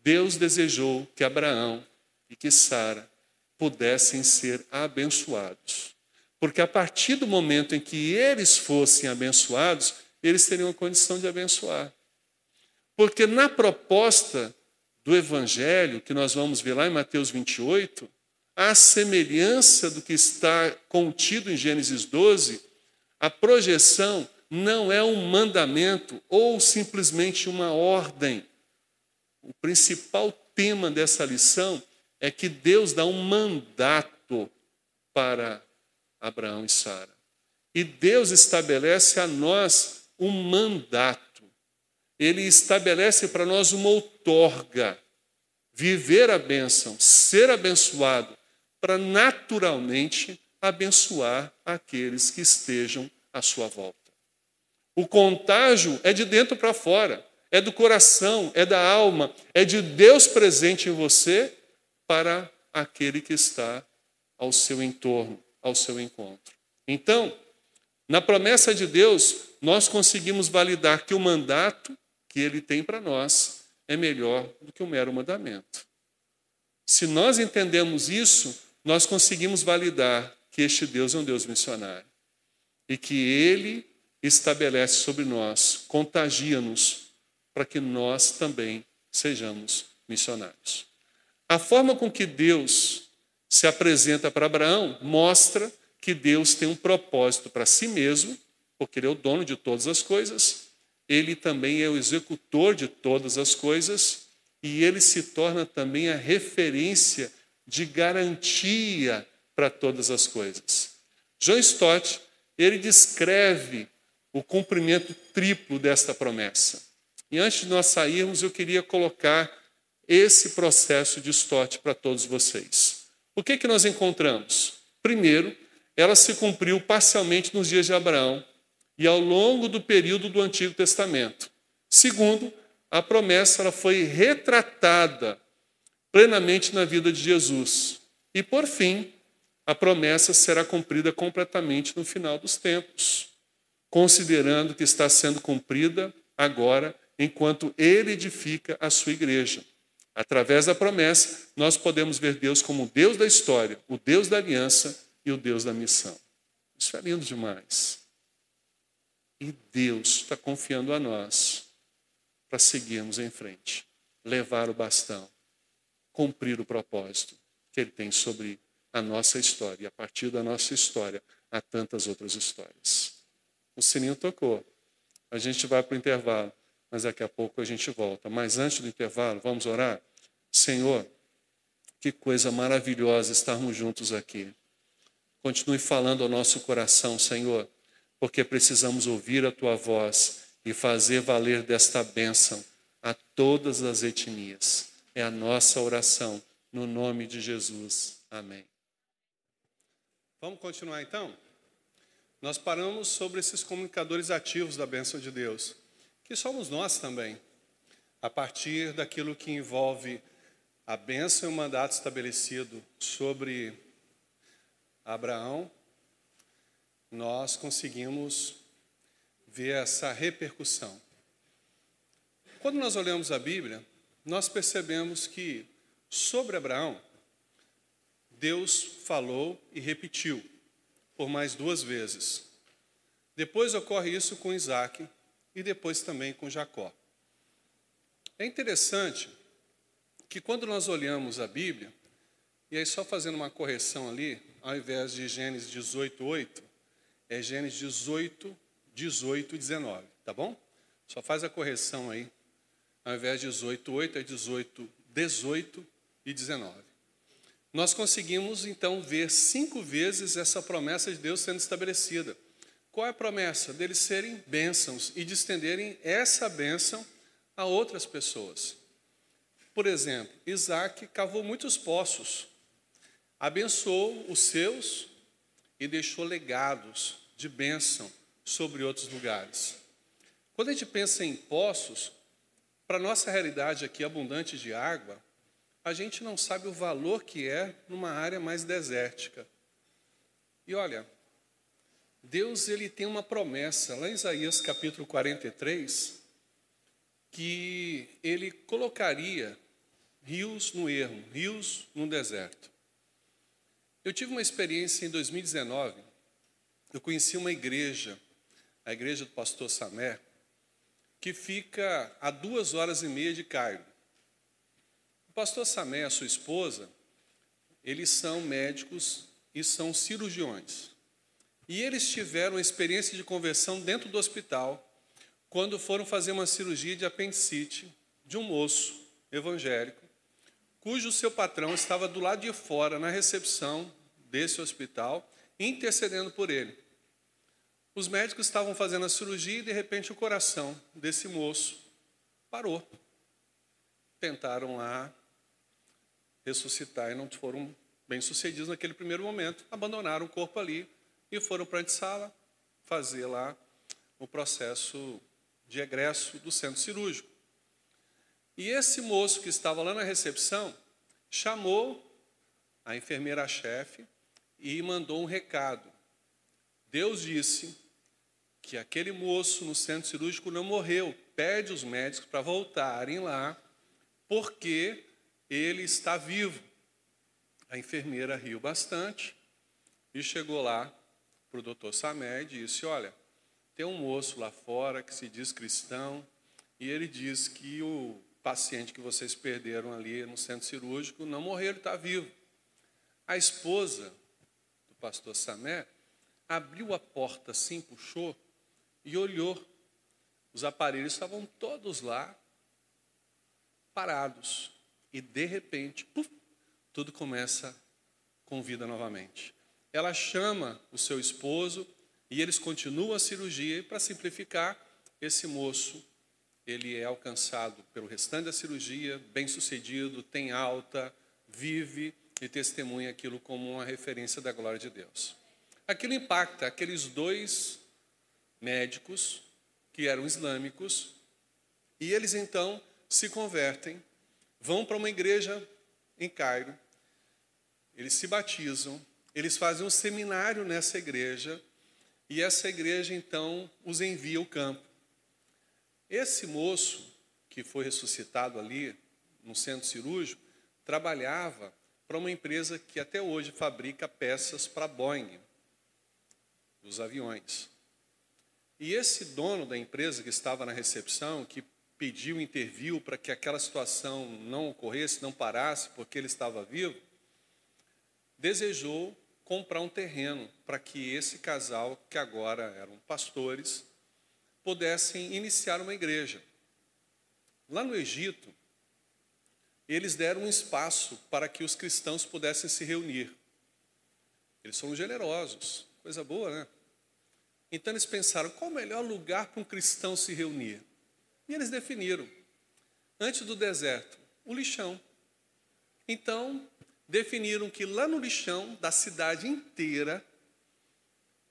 Speaker 1: Deus desejou que Abraão e que Sara pudessem ser abençoados. Porque a partir do momento em que eles fossem abençoados, eles teriam a condição de abençoar. Porque na proposta do Evangelho, que nós vamos ver lá em Mateus 28, a semelhança do que está contido em Gênesis 12, a projeção não é um mandamento ou simplesmente uma ordem. O principal tema dessa lição é que Deus dá um mandato para Abraão e Sara. E Deus estabelece a nós um mandato ele estabelece para nós uma outorga, viver a bênção, ser abençoado, para naturalmente abençoar aqueles que estejam à sua volta. O contágio é de dentro para fora, é do coração, é da alma, é de Deus presente em você para aquele que está ao seu entorno, ao seu encontro. Então, na promessa de Deus, nós conseguimos validar que o mandato que ele tem para nós é melhor do que um mero mandamento. Se nós entendemos isso, nós conseguimos validar que este Deus é um Deus missionário e que ele estabelece sobre nós, contagia-nos para que nós também sejamos missionários. A forma com que Deus se apresenta para Abraão mostra que Deus tem um propósito para si mesmo, porque ele é o dono de todas as coisas, ele também é o executor de todas as coisas e ele se torna também a referência de garantia para todas as coisas. John Stott, ele descreve o cumprimento triplo desta promessa. E antes de nós sairmos, eu queria colocar esse processo de Stott para todos vocês. O que, que nós encontramos? Primeiro, ela se cumpriu parcialmente nos dias de Abraão, e ao longo do período do Antigo Testamento. Segundo, a promessa ela foi retratada plenamente na vida de Jesus. E por fim, a promessa será cumprida completamente no final dos tempos, considerando que está sendo cumprida agora, enquanto ele edifica a sua igreja. Através da promessa, nós podemos ver Deus como o Deus da história, o Deus da aliança e o Deus da missão. Isso é lindo demais. E Deus está confiando a nós para seguirmos em frente, levar o bastão, cumprir o propósito que Ele tem sobre a nossa história. E a partir da nossa história, há tantas outras histórias. O sininho tocou. A gente vai para o intervalo, mas daqui a pouco a gente volta. Mas antes do intervalo, vamos orar? Senhor, que coisa maravilhosa estarmos juntos aqui. Continue falando ao nosso coração, Senhor, porque precisamos ouvir a tua voz e fazer valer desta bênção a todas as etnias. É a nossa oração, no nome de Jesus. Amém. Vamos continuar então? Nós paramos sobre esses comunicadores ativos da bênção de Deus, que somos nós também, a partir daquilo que envolve a bênção e o mandato estabelecido sobre Abraão, nós conseguimos ver essa repercussão. Quando nós olhamos a Bíblia, nós percebemos que sobre Abraão, Deus falou e repetiu por mais duas vezes. Depois ocorre isso com Isaac e depois também com Jacó. É interessante que quando nós olhamos a Bíblia, e aí só fazendo uma correção ali, ao invés de Gênesis 18, 8, é Gênesis 18, 18 e 19, tá bom? Só faz a correção aí. Ao invés de 18, 8, é 18, 18 e 19. Nós conseguimos então ver cinco vezes essa promessa de Deus sendo estabelecida. Qual é a promessa? Deles serem bênçãos e de estenderem essa bênção a outras pessoas. Por exemplo, Isaac cavou muitos poços, abençoou os seus e deixou legados de bênção sobre outros lugares. Quando a gente pensa em poços, para nossa realidade aqui abundante de água, a gente não sabe o valor que é numa área mais desértica. E olha, Deus ele tem uma promessa lá em Isaías capítulo 43 que ele colocaria rios no ermo, rios no deserto. Eu tive uma experiência em 2019. Eu conheci uma igreja a igreja do pastor Samé, que fica a duas horas e meia de Cairo. O pastor Samé e a sua esposa, eles são médicos e são cirurgiões. E eles tiveram uma experiência de conversão dentro do hospital, quando foram fazer uma cirurgia de apendicite de um moço evangélico, cujo seu patrão estava do lado de fora, na recepção desse hospital, intercedendo por ele. Os médicos estavam fazendo a cirurgia e de repente o coração desse moço parou. Tentaram lá ressuscitar e não foram bem sucedidos naquele primeiro momento. Abandonaram o corpo ali e foram para a antessala fazer lá o processo de egresso do centro cirúrgico. E esse moço que estava lá na recepção chamou a enfermeira-chefe e mandou um recado. Deus disse que aquele moço no centro cirúrgico não morreu. Pede os médicos para voltarem lá, porque ele está vivo. A enfermeira riu bastante e chegou lá para o doutor Samé e disse: Olha, tem um moço lá fora que se diz cristão e ele diz que o paciente que vocês perderam ali no centro cirúrgico não morreu, ele está vivo. A esposa pastor Samé abriu a porta assim, puxou e olhou. Os aparelhos estavam todos lá, parados. E de repente, tudo começa com vida novamente. Ela chama o seu esposo e eles continuam a cirurgia. E para simplificar, esse moço ele é alcançado pelo restante da cirurgia, bem sucedido, tem alta, vive e testemunha aquilo como uma referência da glória de Deus. Aquilo impacta aqueles dois médicos que eram islâmicos, e eles então se convertem, vão para uma igreja em Cairo, eles se batizam eles fazem um seminário nessa igreja e essa igreja então os envia ao campo. Esse moço que foi ressuscitado ali no centro cirúrgico trabalhava para uma empresa que até hoje fabrica peças para Boeing, dos aviões. E esse dono da empresa que estava na recepção, que pediu, interviu para que aquela situação não ocorresse, não parasse, porque ele estava vivo, desejou comprar um terreno para que esse casal, que agora eram pastores, pudessem iniciar uma igreja. Lá no Egito, eles deram um espaço para que os cristãos pudessem se reunir. Eles são generosos, coisa boa, né? Então eles pensaram: qual o melhor lugar para um cristão se reunir? E eles definiram, antes do deserto, o lixão. Então, definiram que lá no lixão da cidade inteira,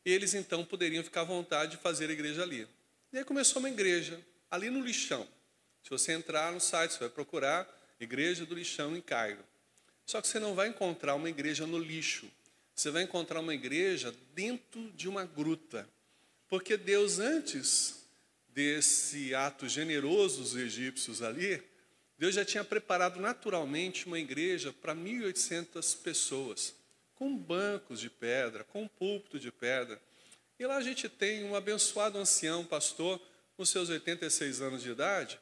Speaker 1: eles então poderiam ficar à vontade de fazer a igreja ali. E aí começou uma igreja, ali no lixão. Se você entrar no site, você vai procurar Igreja do Lixão em Cairo. Só que você não vai encontrar uma igreja no lixo. Você vai encontrar uma igreja dentro de uma gruta. Porque Deus, antes desse ato generoso dos egípcios ali, Deus já tinha preparado naturalmente uma igreja para 1.800 pessoas, com bancos de pedra, com púlpito de pedra. E lá a gente tem um abençoado ancião, pastor, com seus 86 anos de idade,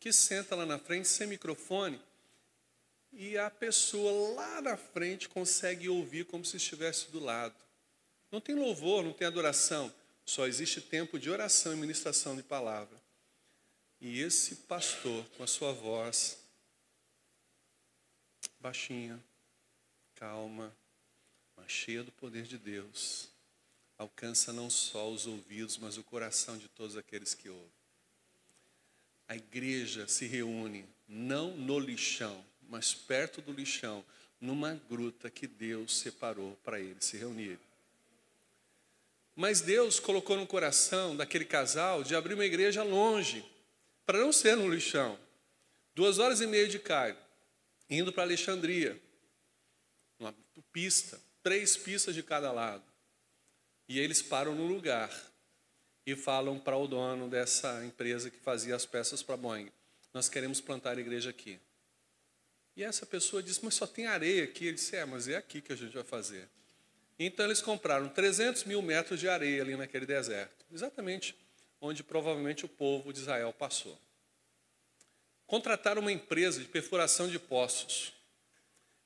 Speaker 1: que senta lá na frente sem microfone e a pessoa lá na frente consegue ouvir como se estivesse do lado. Não tem louvor, não tem adoração, só existe tempo de oração e ministração de palavra. E esse pastor, com a sua voz baixinha, calma, mas cheia do poder de Deus, alcança não só os ouvidos, mas o coração de todos aqueles que ouvem. A igreja se reúne não no lixão, mas perto do lixão, numa gruta que Deus separou para eles se reunirem. Mas Deus colocou no coração daquele casal de abrir uma igreja longe, para não ser no lixão. Duas horas e meia de Cairo, indo para Alexandria, uma pista, três pistas de cada lado. E eles param no lugar e falam para o dono dessa empresa que fazia as peças para Boeing: Nós queremos plantar a igreja aqui. E essa pessoa disse: Mas só tem areia aqui. Ele disse: É, mas é aqui que a gente vai fazer. Então eles compraram 300 mil metros de areia ali naquele deserto, exatamente onde provavelmente o povo de Israel passou. Contrataram uma empresa de perfuração de poços.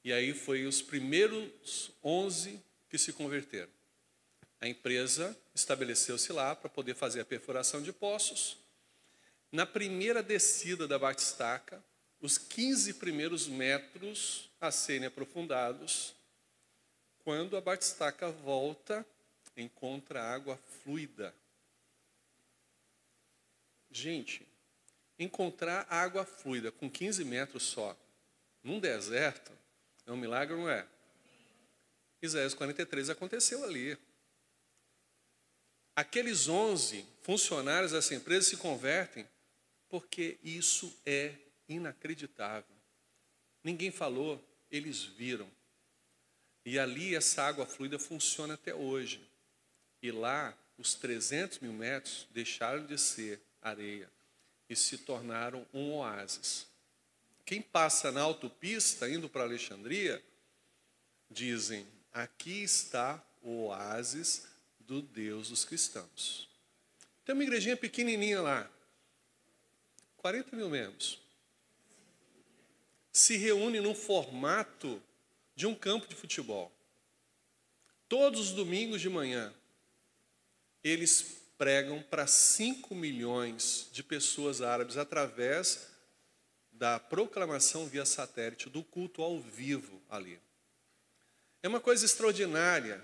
Speaker 1: E aí foi os primeiros 11 que se converteram. A empresa estabeleceu-se lá para poder fazer a perfuração de poços. Na primeira descida da batistaca, os 15 primeiros metros a serem aprofundados, quando a batistaca volta, encontra água fluida. Gente, encontrar água fluida com 15 metros só, num deserto, é um milagre, não é? Isaías 43 aconteceu ali. Aqueles 11 funcionários dessa empresa se convertem porque isso é inacreditável. Ninguém falou, eles viram. E ali essa água fluida funciona até hoje. E lá, os 300 mil metros deixaram de ser areia e se tornaram um oásis. Quem passa na autopista indo para Alexandria, dizem: aqui está o oásis do Deus dos cristãos. Tem uma igrejinha pequenininha lá, 40 mil membros. Se reúne num formato de um campo de futebol. Todos os domingos de manhã, eles pregam para 5 milhões de pessoas árabes através da proclamação via satélite, do culto ao vivo ali. É uma coisa extraordinária.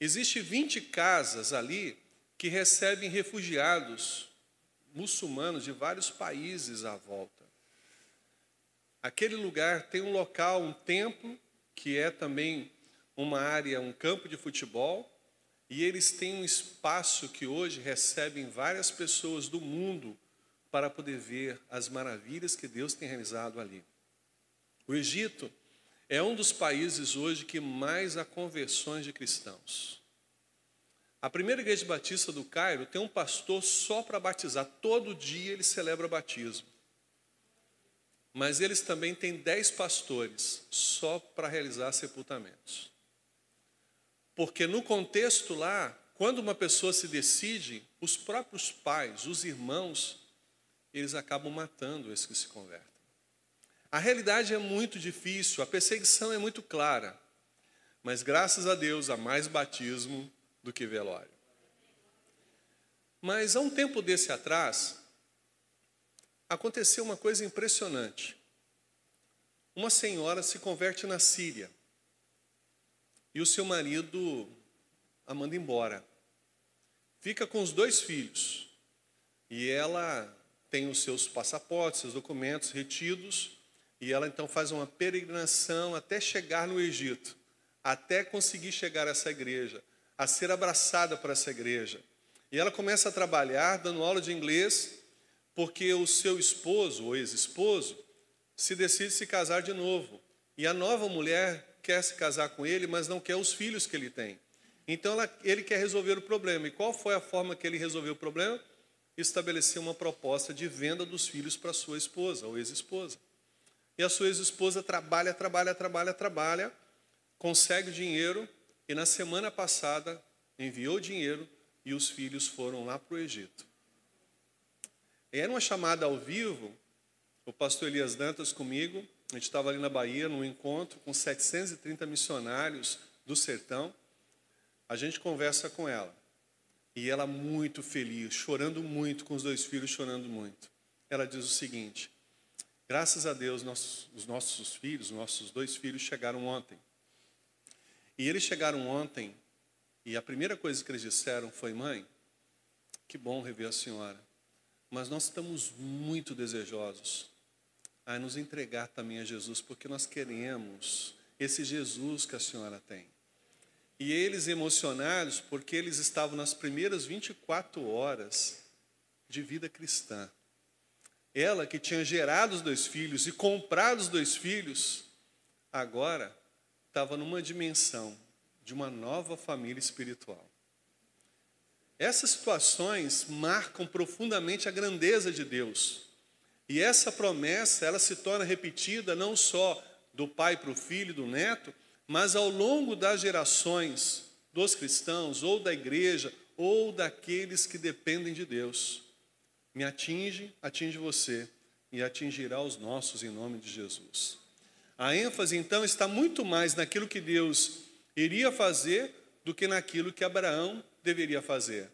Speaker 1: Existem 20 casas ali que recebem refugiados muçulmanos de vários países à volta. Aquele lugar tem um local, um templo que é também uma área, um campo de futebol, e eles têm um espaço que hoje recebem várias pessoas do mundo para poder ver as maravilhas que Deus tem realizado ali. O Egito é um dos países hoje que mais há conversões de cristãos. A primeira igreja batista do Cairo tem um pastor só para batizar. Todo dia ele celebra batismo. Mas eles também têm dez pastores só para realizar sepultamentos. Porque no contexto lá, quando uma pessoa se decide, os próprios pais, os irmãos, eles acabam matando esses que se convertem. A realidade é muito difícil, a perseguição é muito clara. Mas graças a Deus há mais batismo do que velório. Mas há um tempo desse atrás, aconteceu uma coisa impressionante. Uma senhora se converte na Síria e o seu marido a manda embora. Fica com os dois filhos e ela tem os seus passaportes, seus documentos retidos e ela então faz uma peregrinação até chegar no Egito, até conseguir chegar a essa igreja, a ser abraçada por essa igreja. E ela começa a trabalhar dando aula de inglês porque o seu esposo ou ex-esposo se decide se casar de novo. E a nova mulher quer se casar com ele, mas não quer os filhos que ele tem. Então ela, ele quer resolver o problema. E qual foi a forma que ele resolveu o problema? Estabelecer uma proposta de venda dos filhos para sua esposa ou ex-esposa. E a sua ex-esposa trabalha, trabalha, trabalha, trabalha, consegue dinheiro e na semana passada enviou dinheiro e os filhos foram lá para o Egito. Era uma chamada ao vivo, o pastor Elias Dantas comigo, a gente estava ali na Bahia, num encontro com 730 missionários do sertão. A gente conversa com ela. E ela muito feliz, chorando muito, com os dois filhos chorando muito. Ela diz o seguinte: graças a Deus, nossos, os nossos filhos, nossos dois filhos chegaram ontem. E eles chegaram ontem, e a primeira coisa que eles disseram foi: mãe, que bom rever a senhora mas nós estamos muito desejosos a nos entregar também a Jesus, porque nós queremos esse Jesus que a senhora tem. E eles emocionados, porque eles estavam nas primeiras 24 horas de vida cristã. Ela que tinha gerado os dois filhos e comprado os dois filhos, agora estava numa dimensão de uma nova família espiritual. Essas situações marcam profundamente a grandeza de Deus. E essa promessa, ela se torna repetida não só do pai para o filho, do neto, mas ao longo das gerações dos cristãos, ou da igreja, ou daqueles que dependem de Deus. Me atinge, atinge você, e atingirá os nossos em nome de Jesus. A ênfase, então, está muito mais naquilo que Deus iria fazer do que naquilo que Abraão deveria fazer.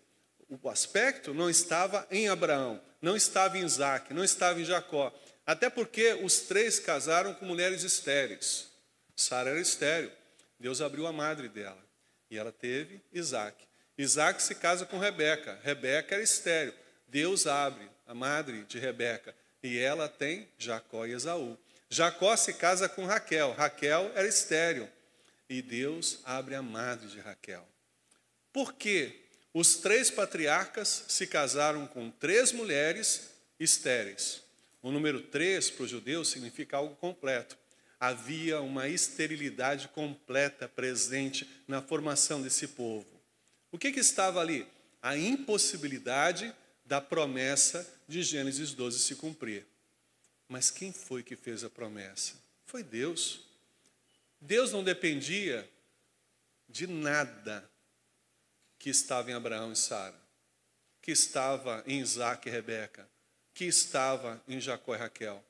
Speaker 1: O aspecto não estava em Abraão, não estava em Isaac, não estava em Jacó. Até porque os três casaram com mulheres estéreis. Sara era estéril. Deus abriu a madre dela. E ela teve Isaac. Isaac se casa com Rebeca. Rebeca era estéril. Deus abre a madre de Rebeca. E ela tem Jacó e Esaú. Jacó se casa com Raquel. Raquel era estéril. E Deus abre a madre de Raquel. Por quê? Os três patriarcas se casaram com três mulheres estéreis. O número três para os judeus significa algo completo. Havia uma esterilidade completa presente na formação desse povo. O que, que estava ali? A impossibilidade da promessa de Gênesis 12 se cumprir. Mas quem foi que fez a promessa? Foi Deus. Deus não dependia de nada que estava em Abraão e Sara, que estava em Isaac e Rebeca, que estava em Jacó e Raquel,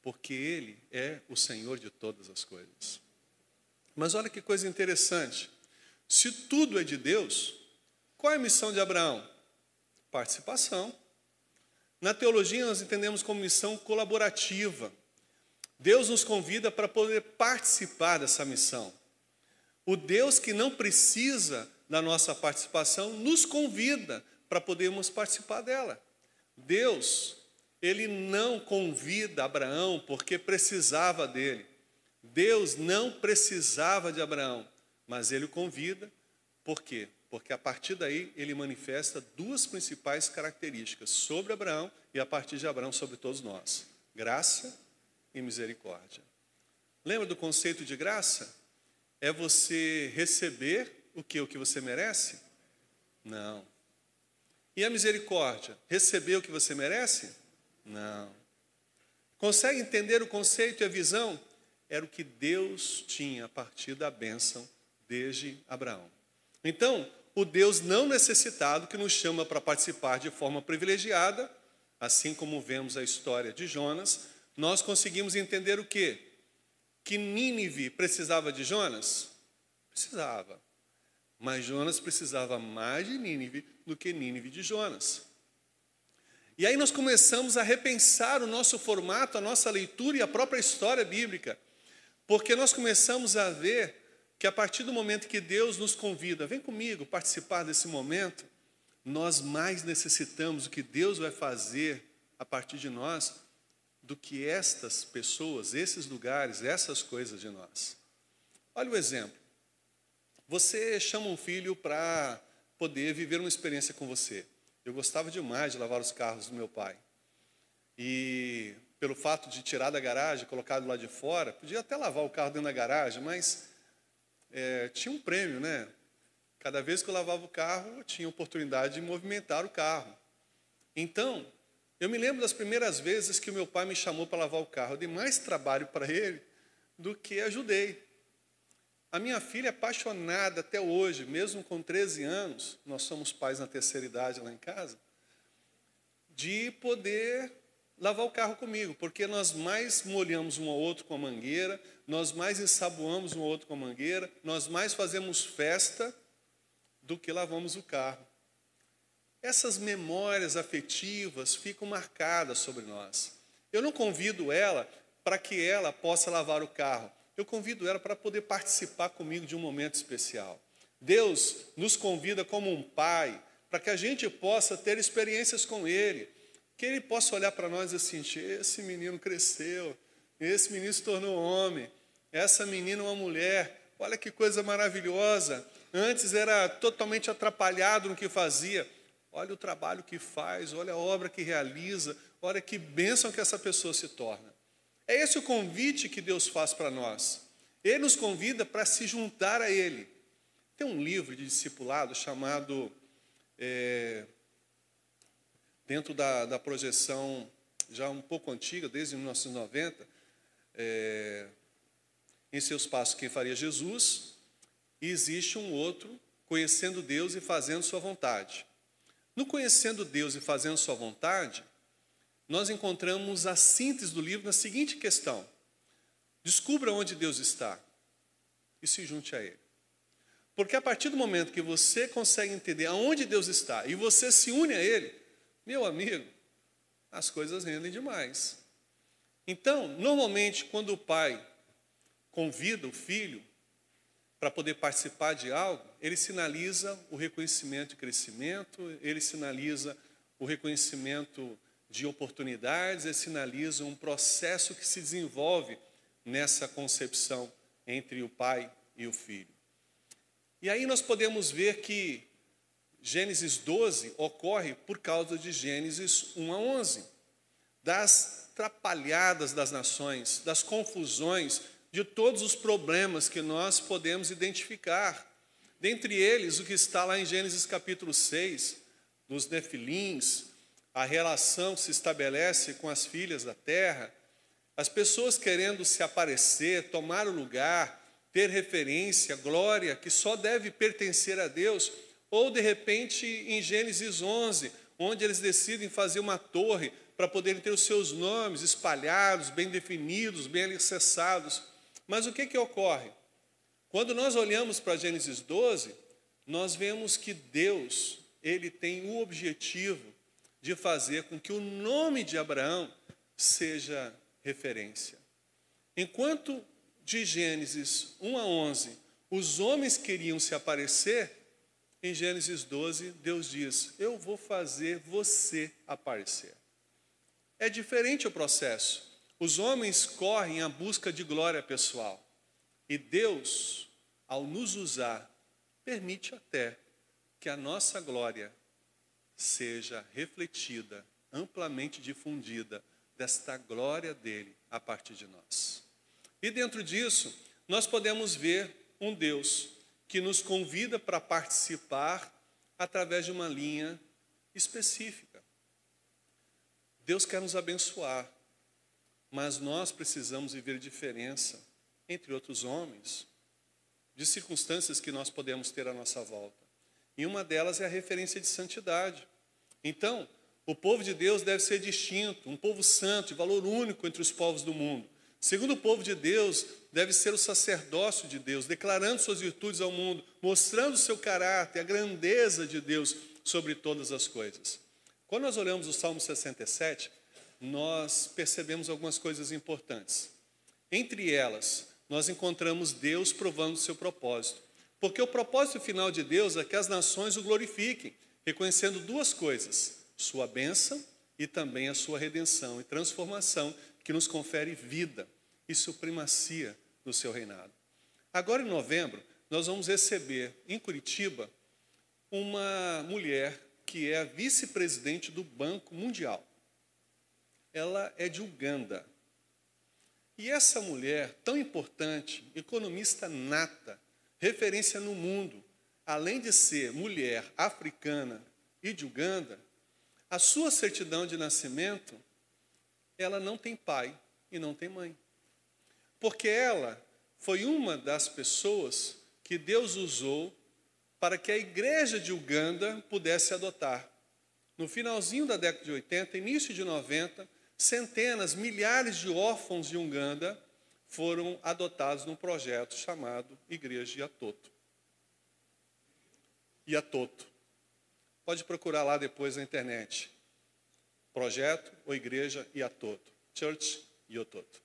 Speaker 1: porque Ele é o Senhor de todas as coisas. Mas olha que coisa interessante. Se tudo é de Deus, qual é a missão de Abraão? Participação. Na teologia, nós entendemos como missão colaborativa. Deus nos convida para poder participar dessa missão. O Deus que não precisa da nossa participação, nos convida para podermos participar dela. Deus, ele não convida Abraão porque precisava dele. Deus não precisava de Abraão, mas ele o convida, por quê? Porque a partir daí ele manifesta duas principais características sobre Abraão e a partir de Abraão sobre todos nós: graça e misericórdia. Lembra do conceito de graça? É você receber o que o que você merece? Não. E a misericórdia? Receber o que você merece? Não. Consegue entender o conceito e a visão? Era o que Deus tinha a partir da bênção desde Abraão. Então, o Deus não necessitado que nos chama para participar de forma privilegiada, assim como vemos a história de Jonas, nós conseguimos entender o quê? Que Nínive precisava de Jonas? Precisava. Mas Jonas precisava mais de Nínive do que Nínive de Jonas. E aí nós começamos a repensar o nosso formato, a nossa leitura e a própria história bíblica, porque nós começamos a ver que a partir do momento que Deus nos convida, vem comigo participar desse momento, nós mais necessitamos o que Deus vai fazer a partir de nós do que estas pessoas, esses lugares, essas coisas de nós. Olha o exemplo. Você chama um filho para poder viver uma experiência com você. Eu gostava demais de lavar os carros do meu pai. E pelo fato de tirar da garagem, colocar do lado de fora, podia até lavar o carro dentro da garagem, mas é, tinha um prêmio, né? Cada vez que eu lavava o carro, eu tinha oportunidade de movimentar o carro. Então, eu me lembro das primeiras vezes que o meu pai me chamou para lavar o carro. Eu dei mais trabalho para ele do que ajudei. A minha filha é apaixonada até hoje, mesmo com 13 anos, nós somos pais na terceira idade lá em casa, de poder lavar o carro comigo, porque nós mais molhamos um ao outro com a mangueira, nós mais ensaboamos um ao outro com a mangueira, nós mais fazemos festa do que lavamos o carro. Essas memórias afetivas ficam marcadas sobre nós. Eu não convido ela para que ela possa lavar o carro, eu convido ela para poder participar comigo de um momento especial. Deus nos convida como um pai, para que a gente possa ter experiências com Ele, que Ele possa olhar para nós e sentir: esse menino cresceu, esse menino se tornou homem, essa menina é uma mulher, olha que coisa maravilhosa. Antes era totalmente atrapalhado no que fazia, olha o trabalho que faz, olha a obra que realiza, olha que bênção que essa pessoa se torna. É esse o convite que Deus faz para nós. Ele nos convida para se juntar a Ele. Tem um livro de discipulado chamado, é, dentro da, da, projeção já um pouco antiga, desde 1990, é, em seus passos quem faria Jesus, e existe um outro, conhecendo Deus e fazendo sua vontade. No conhecendo Deus e fazendo sua vontade, nós encontramos a síntese do livro na seguinte questão: descubra onde Deus está e se junte a Ele. Porque a partir do momento que você consegue entender aonde Deus está e você se une a Ele, meu amigo, as coisas rendem demais. Então, normalmente, quando o pai convida o filho para poder participar de algo, ele sinaliza o reconhecimento e crescimento, ele sinaliza o reconhecimento de oportunidades e sinaliza um processo que se desenvolve nessa concepção entre o pai e o filho. E aí nós podemos ver que Gênesis 12 ocorre por causa de Gênesis 1 a 11, das trapalhadas das nações, das confusões, de todos os problemas que nós podemos identificar. Dentre eles, o que está lá em Gênesis capítulo 6, dos nefilins, a relação que se estabelece com as filhas da terra, as pessoas querendo se aparecer, tomar o lugar, ter referência, glória, que só deve pertencer a Deus, ou de repente em Gênesis 11, onde eles decidem fazer uma torre para poderem ter os seus nomes espalhados, bem definidos, bem alicerçados. Mas o que, que ocorre? Quando nós olhamos para Gênesis 12, nós vemos que Deus, ele tem o objetivo de fazer com que o nome de Abraão seja referência. Enquanto de Gênesis 1 a 11 os homens queriam se aparecer, em Gênesis 12 Deus diz: Eu vou fazer você aparecer. É diferente o processo. Os homens correm à busca de glória pessoal. E Deus, ao nos usar, permite até que a nossa glória seja refletida, amplamente difundida, desta glória dele a partir de nós. E dentro disso, nós podemos ver um Deus que nos convida para participar através de uma linha específica. Deus quer nos abençoar, mas nós precisamos viver diferença entre outros homens, de circunstâncias que nós podemos ter à nossa volta. E uma delas é a referência de santidade. Então, o povo de Deus deve ser distinto, um povo santo, de valor único entre os povos do mundo. Segundo o povo de Deus, deve ser o sacerdócio de Deus, declarando suas virtudes ao mundo, mostrando o seu caráter, a grandeza de Deus sobre todas as coisas. Quando nós olhamos o Salmo 67, nós percebemos algumas coisas importantes. Entre elas, nós encontramos Deus provando o seu propósito. Porque o propósito final de Deus é que as nações o glorifiquem, reconhecendo duas coisas: sua bênção e também a sua redenção e transformação, que nos confere vida e supremacia no seu reinado. Agora, em novembro, nós vamos receber em Curitiba uma mulher que é a vice-presidente do Banco Mundial. Ela é de Uganda. E essa mulher, tão importante, economista nata, referência no mundo, além de ser mulher africana e de Uganda, a sua certidão de nascimento, ela não tem pai e não tem mãe. Porque ela foi uma das pessoas que Deus usou para que a igreja de Uganda pudesse adotar. No finalzinho da década de 80, início de 90, centenas, milhares de órfãos de Uganda foram adotados num projeto chamado Igreja Iatoto. Iatoto. Pode procurar lá depois na internet. Projeto ou Igreja Iatoto. Church Iototo.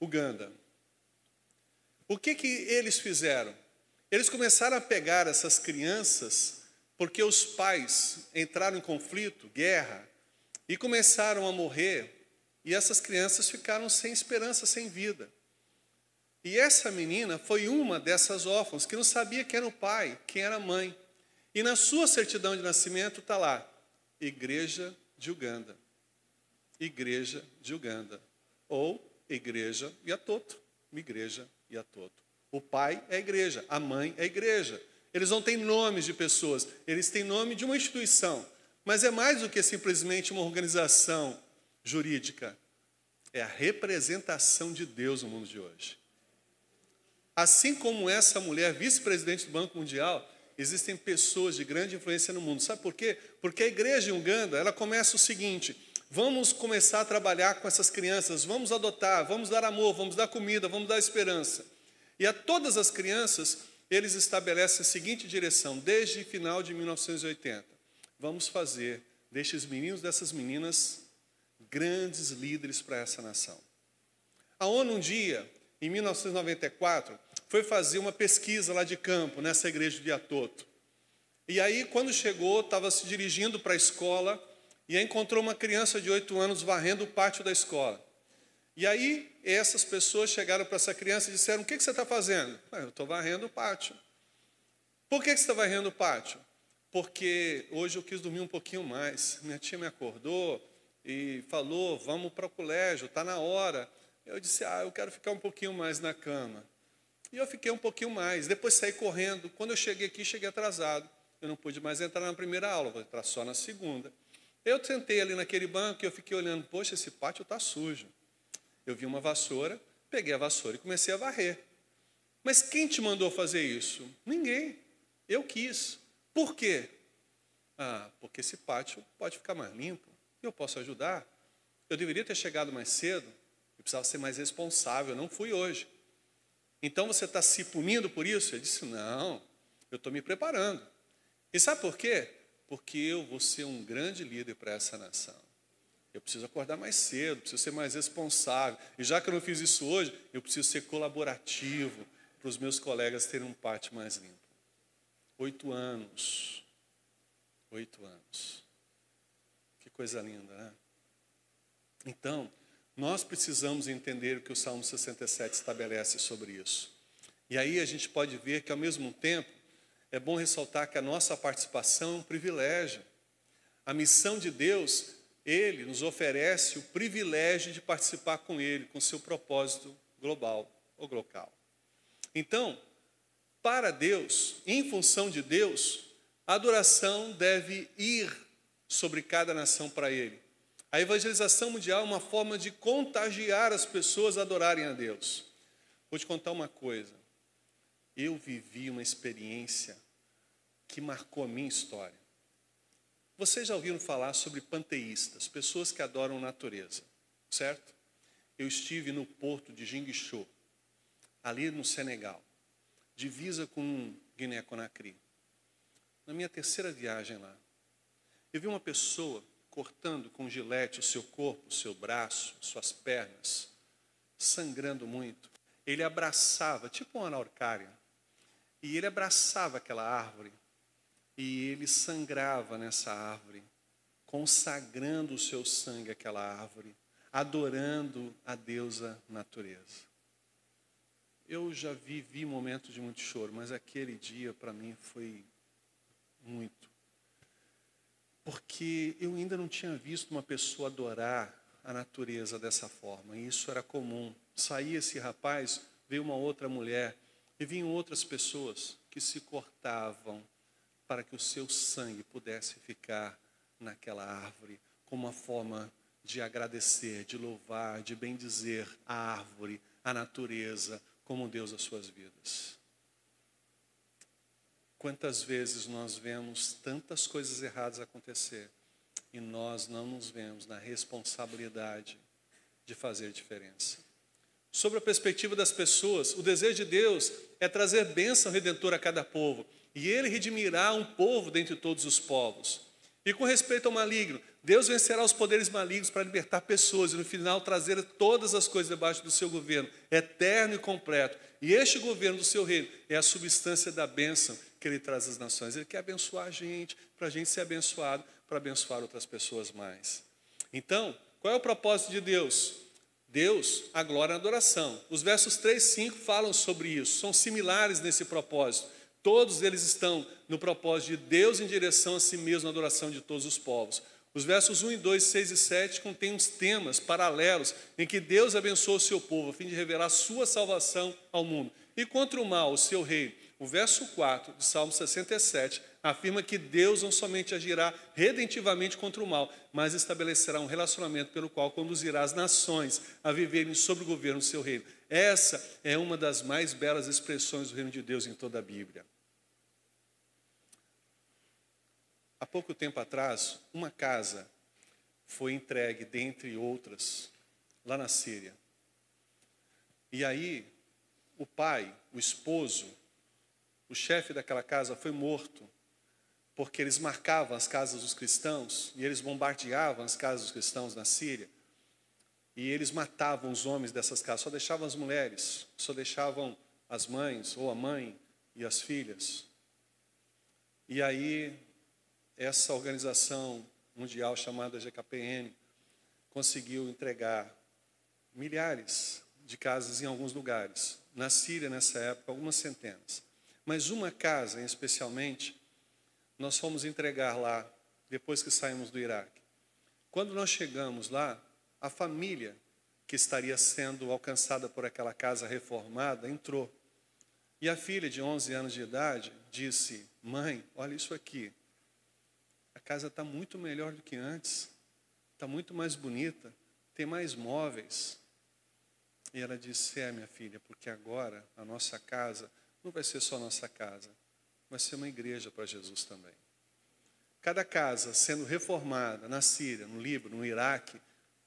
Speaker 1: Uganda. O que, que eles fizeram? Eles começaram a pegar essas crianças porque os pais entraram em conflito, guerra, e começaram a morrer, e essas crianças ficaram sem esperança, sem vida. E essa menina foi uma dessas órfãos que não sabia quem era o pai, quem era a mãe. E na sua certidão de nascimento está lá, Igreja de Uganda. Igreja de Uganda. Ou Igreja Yatoto. Igreja Yatoto. O pai é a igreja, a mãe é a igreja. Eles não têm nomes de pessoas, eles têm nome de uma instituição. Mas é mais do que simplesmente uma organização jurídica. É a representação de Deus no mundo de hoje. Assim como essa mulher, vice-presidente do Banco Mundial, existem pessoas de grande influência no mundo. Sabe por quê? Porque a igreja em Uganda, ela começa o seguinte: vamos começar a trabalhar com essas crianças, vamos adotar, vamos dar amor, vamos dar comida, vamos dar esperança. E a todas as crianças, eles estabelecem a seguinte direção, desde o final de 1980. Vamos fazer destes meninos, dessas meninas, grandes líderes para essa nação. A ONU, um dia, em 1994, foi fazer uma pesquisa lá de campo, nessa igreja de Atoto. E aí, quando chegou, estava se dirigindo para a escola e encontrou uma criança de oito anos varrendo o pátio da escola. E aí, essas pessoas chegaram para essa criança e disseram: O que, você está fazendo? Ah, eu estou varrendo o pátio. Por que, que você está varrendo o pátio? Porque hoje eu quis dormir um pouquinho mais. Minha tia me acordou e falou: Vamos para o colégio, está na hora. Eu disse: Ah, eu quero ficar um pouquinho mais na cama. E eu fiquei um pouquinho mais. Depois saí correndo. Quando eu cheguei aqui, cheguei atrasado. Eu não pude mais entrar na primeira aula, vou entrar só na segunda. Eu sentei ali naquele banco e eu fiquei olhando: Poxa, esse pátio está sujo. Eu vi uma vassoura, peguei a vassoura e comecei a varrer. Mas quem te mandou fazer isso? Ninguém. Eu quis. Por quê? Ah, porque esse pátio pode ficar mais limpo. Eu posso ajudar. Eu deveria ter chegado mais cedo. Eu precisava ser mais responsável. não fui hoje. Então você está se punindo por isso? Ele disse: Não, eu estou me preparando. E sabe por quê? Porque eu vou ser um grande líder para essa nação. Eu preciso acordar mais cedo, preciso ser mais responsável. E já que eu não fiz isso hoje, eu preciso ser colaborativo para os meus colegas terem um pátio mais limpo. Oito anos. Oito anos. Que coisa linda, né? Então, nós precisamos entender o que o Salmo 67 estabelece sobre isso. E aí a gente pode ver que, ao mesmo tempo, é bom ressaltar que a nossa participação é um privilégio. A missão de Deus ele nos oferece o privilégio de participar com Ele, com seu propósito global ou local. Então, para Deus, em função de Deus, a adoração deve ir sobre cada nação para Ele. A evangelização mundial é uma forma de contagiar as pessoas a adorarem a Deus. Vou te contar uma coisa. Eu vivi uma experiência que marcou a minha história. Vocês já ouviram falar sobre panteístas, pessoas que adoram natureza, certo? Eu estive no porto de Jinguichô, ali no Senegal, divisa com Guiné-Conakry. Na minha terceira viagem lá, eu vi uma pessoa cortando com gilete o seu corpo, o seu braço, suas pernas, sangrando muito. Ele abraçava, tipo uma araucária, e ele abraçava aquela árvore, e ele sangrava nessa árvore, consagrando o seu sangue àquela árvore, adorando a deusa natureza. Eu já vivi momentos de muito choro, mas aquele dia para mim foi muito porque eu ainda não tinha visto uma pessoa adorar a natureza dessa forma, e isso era comum. Saía esse rapaz, veio uma outra mulher, e vinham outras pessoas que se cortavam para que o seu sangue pudesse ficar naquela árvore, como uma forma de agradecer, de louvar, de bendizer a árvore, a natureza, como Deus as suas vidas. Quantas vezes nós vemos tantas coisas erradas acontecer e nós não nos vemos na responsabilidade de fazer diferença. Sobre a perspectiva das pessoas, o desejo de Deus é trazer bênção redentora a cada povo, e ele redimirá um povo dentre todos os povos. E com respeito ao maligno, Deus vencerá os poderes malignos para libertar pessoas e no final trazer todas as coisas debaixo do seu governo, eterno e completo. E este governo do seu reino é a substância da bênção que Ele traz às nações. Ele quer abençoar a gente, para a gente ser abençoado, para abençoar outras pessoas mais. Então, qual é o propósito de Deus? Deus, a glória e a adoração. Os versos 3 e 5 falam sobre isso, são similares nesse propósito. Todos eles estão no propósito de Deus em direção a si mesmo, na adoração de todos os povos. Os versos 1 e 2, 6 e 7 contêm uns temas paralelos em que Deus abençoa o seu povo, a fim de revelar sua salvação ao mundo. E contra o mal, o seu rei, o verso 4 do Salmo 67 afirma que Deus não somente agirá redentivamente contra o mal, mas estabelecerá um relacionamento pelo qual conduzirá as nações a viverem sob o governo do seu reino. Essa é uma das mais belas expressões do reino de Deus em toda a Bíblia. Há pouco tempo atrás, uma casa foi entregue, dentre outras, lá na Síria. E aí, o pai, o esposo, o chefe daquela casa foi morto, porque eles marcavam as casas dos cristãos e eles bombardeavam as casas dos cristãos na Síria. E eles matavam os homens dessas casas, só deixavam as mulheres, só deixavam as mães, ou a mãe e as filhas. E aí, essa organização mundial chamada GKPN conseguiu entregar milhares de casas em alguns lugares. Na Síria, nessa época, algumas centenas. Mas uma casa, especialmente, nós fomos entregar lá, depois que saímos do Iraque. Quando nós chegamos lá, a família que estaria sendo alcançada por aquela casa reformada entrou. E a filha de 11 anos de idade disse: Mãe, olha isso aqui. A casa está muito melhor do que antes, está muito mais bonita, tem mais móveis. E ela disse: É, minha filha, porque agora a nossa casa não vai ser só nossa casa, vai ser uma igreja para Jesus também. Cada casa sendo reformada na Síria, no Líbano, no Iraque,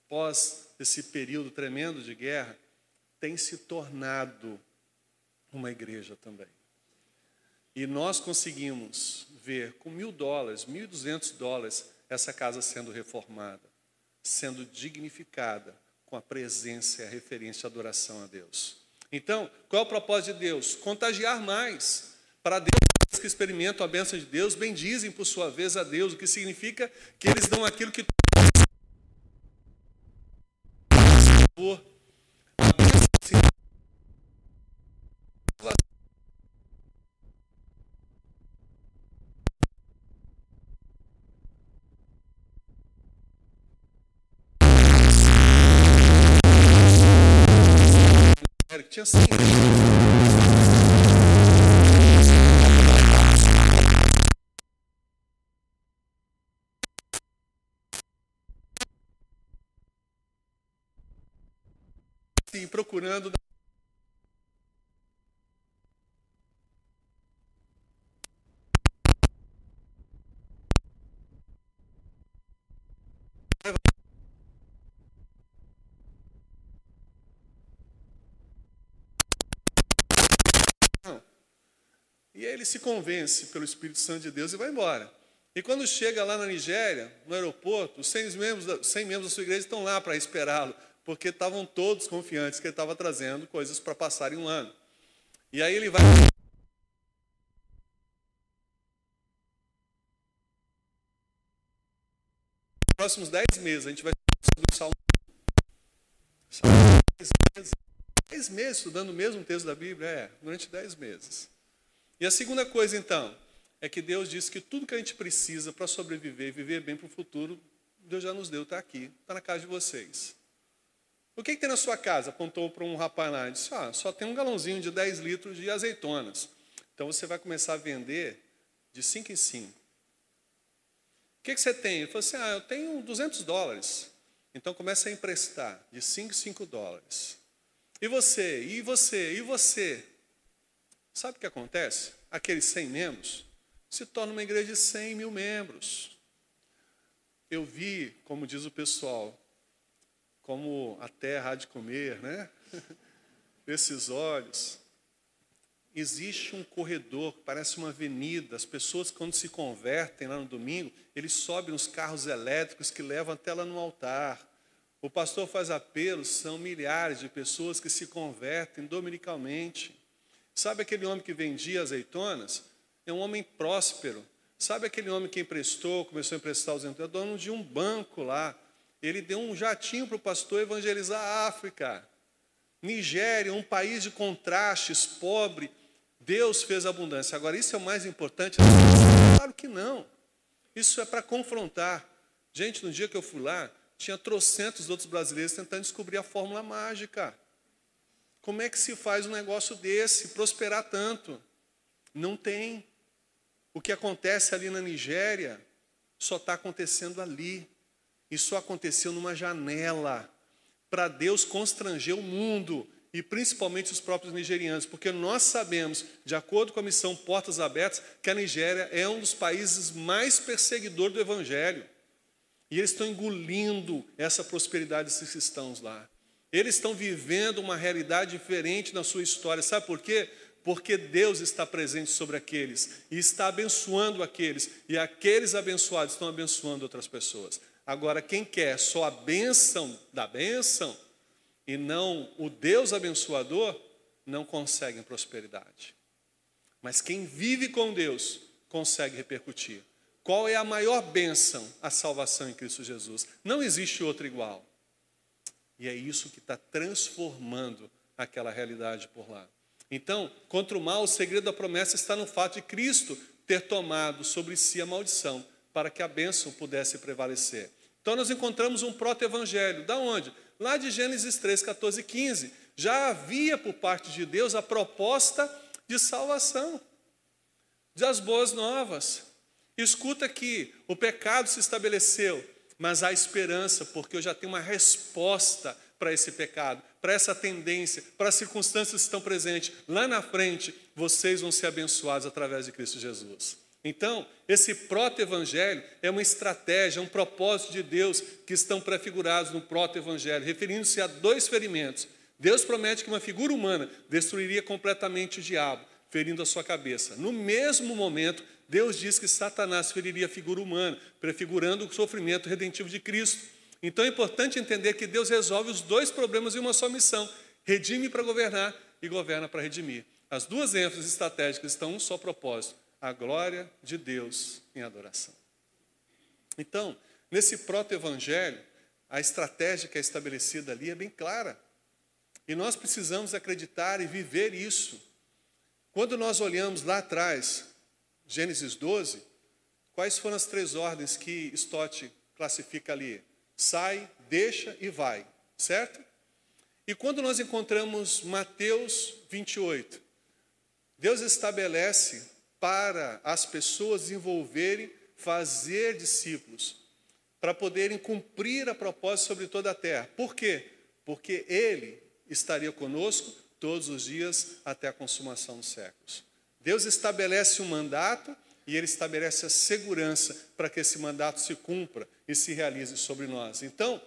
Speaker 1: pós esse período tremendo de guerra, tem se tornado uma igreja também. E nós conseguimos ver com mil dólares, mil e duzentos dólares, essa casa sendo reformada, sendo dignificada com a presença e a referência à adoração a Deus. Então, qual é o propósito de Deus? Contagiar mais. Para Deus que experimentam a bênção de Deus, bendizem por sua vez a Deus, o que significa que eles dão aquilo que por assim. Sim, procurando ele se convence pelo Espírito Santo de Deus e vai embora. E quando chega lá na Nigéria, no aeroporto, os 100 membros da, 100 membros da sua igreja estão lá para esperá-lo, porque estavam todos confiantes que ele estava trazendo coisas para passar em um ano. E aí ele vai. Nos próximos 10 meses, a gente vai estudar o Salmo. Salmo 10 meses. 10 meses estudando o mesmo texto da Bíblia? É, durante 10 meses. E a segunda coisa, então, é que Deus disse que tudo que a gente precisa para sobreviver e viver bem para o futuro, Deus já nos deu, está aqui, está na casa de vocês. O que, que, tem na sua casa? Apontou para um rapaz lá e disse: ah, só tem um galãozinho de 10 litros de azeitonas. Então você vai começar a vender de 5 em 5. O que, que você tem? Ele falou assim: ah, eu tenho 200 dólares. Então começa a emprestar de 5 em 5 dólares. E você? E você? E você? Sabe o que acontece? Aqueles 100 membros se torna uma igreja de 100 mil membros. Eu vi, como diz o pessoal, como a terra há de comer, né? *laughs* Esses olhos. Existe um corredor, parece uma avenida. As pessoas, quando se convertem lá no domingo, eles sobem nos carros elétricos que levam até lá no altar. O pastor faz apelos, são milhares de pessoas que se convertem dominicalmente. Sabe aquele homem que vendia azeitonas? É um homem próspero. Sabe aquele homem que emprestou, começou a emprestar os? É dono de um banco lá. Ele deu um jatinho para o pastor evangelizar a África. Nigéria, um país de contrastes, pobre. Deus fez abundância. Agora, isso é o mais importante? Claro que não. Isso é para confrontar. Gente, no dia que eu fui lá, tinha trocentos outros brasileiros tentando descobrir a fórmula mágica. Como é que se faz um negócio desse prosperar tanto? Não tem. O que acontece ali na Nigéria só está acontecendo ali. E só aconteceu numa janela para Deus constranger o mundo e principalmente os próprios nigerianos, porque nós sabemos, de acordo com a missão Portas Abertas, que a Nigéria é um dos países mais perseguidores do Evangelho. E eles estão engolindo essa prosperidade desses cristãos lá. Eles estão vivendo uma realidade diferente na sua história. Sabe por quê? Porque Deus está presente sobre aqueles e está abençoando aqueles, e aqueles abençoados estão abençoando outras pessoas. Agora, quem quer só a bênção da bênção e não o Deus abençoador, não consegue prosperidade. Mas quem vive com Deus consegue repercutir. Qual é a maior bênção? A salvação em Cristo Jesus. Não existe outra igual. E é isso que está transformando aquela realidade por lá. Então, contra o mal, o segredo da promessa está no fato de Cristo ter tomado sobre si a maldição para que a bênção pudesse prevalecer. Então, nós encontramos um proto-evangelho. Da onde? Lá de Gênesis 3, 14 e 15. Já havia por parte de Deus a proposta de salvação, das boas novas. Escuta que o pecado se estabeleceu, mas há esperança, porque eu já tenho uma resposta para esse pecado, para essa tendência, para as circunstâncias que estão presentes. Lá na frente, vocês vão ser abençoados através de Cristo Jesus. Então, esse proto-evangelho é uma estratégia, um propósito de Deus que estão prefigurados no proto-evangelho, referindo-se a dois ferimentos. Deus promete que uma figura humana destruiria completamente o diabo, ferindo a sua cabeça. No mesmo momento, Deus diz que Satanás feriria a figura humana, prefigurando o sofrimento redentivo de Cristo. Então é importante entender que Deus resolve os dois problemas em uma só missão: redime para governar e governa para redimir. As duas ênfases estratégicas estão um só propósito: a glória de Deus em adoração. Então, nesse proto-evangelho, a estratégia que é estabelecida ali é bem clara. E nós precisamos acreditar e viver isso. Quando nós olhamos lá atrás Gênesis 12, quais foram as três ordens que Stott classifica ali? Sai, deixa e vai, certo? E quando nós encontramos Mateus 28, Deus estabelece para as pessoas desenvolverem, fazer discípulos, para poderem cumprir a propósito sobre toda a terra. Por quê? Porque Ele estaria conosco todos os dias até a consumação dos séculos. Deus estabelece um mandato e Ele estabelece a segurança para que esse mandato se cumpra e se realize sobre nós. Então,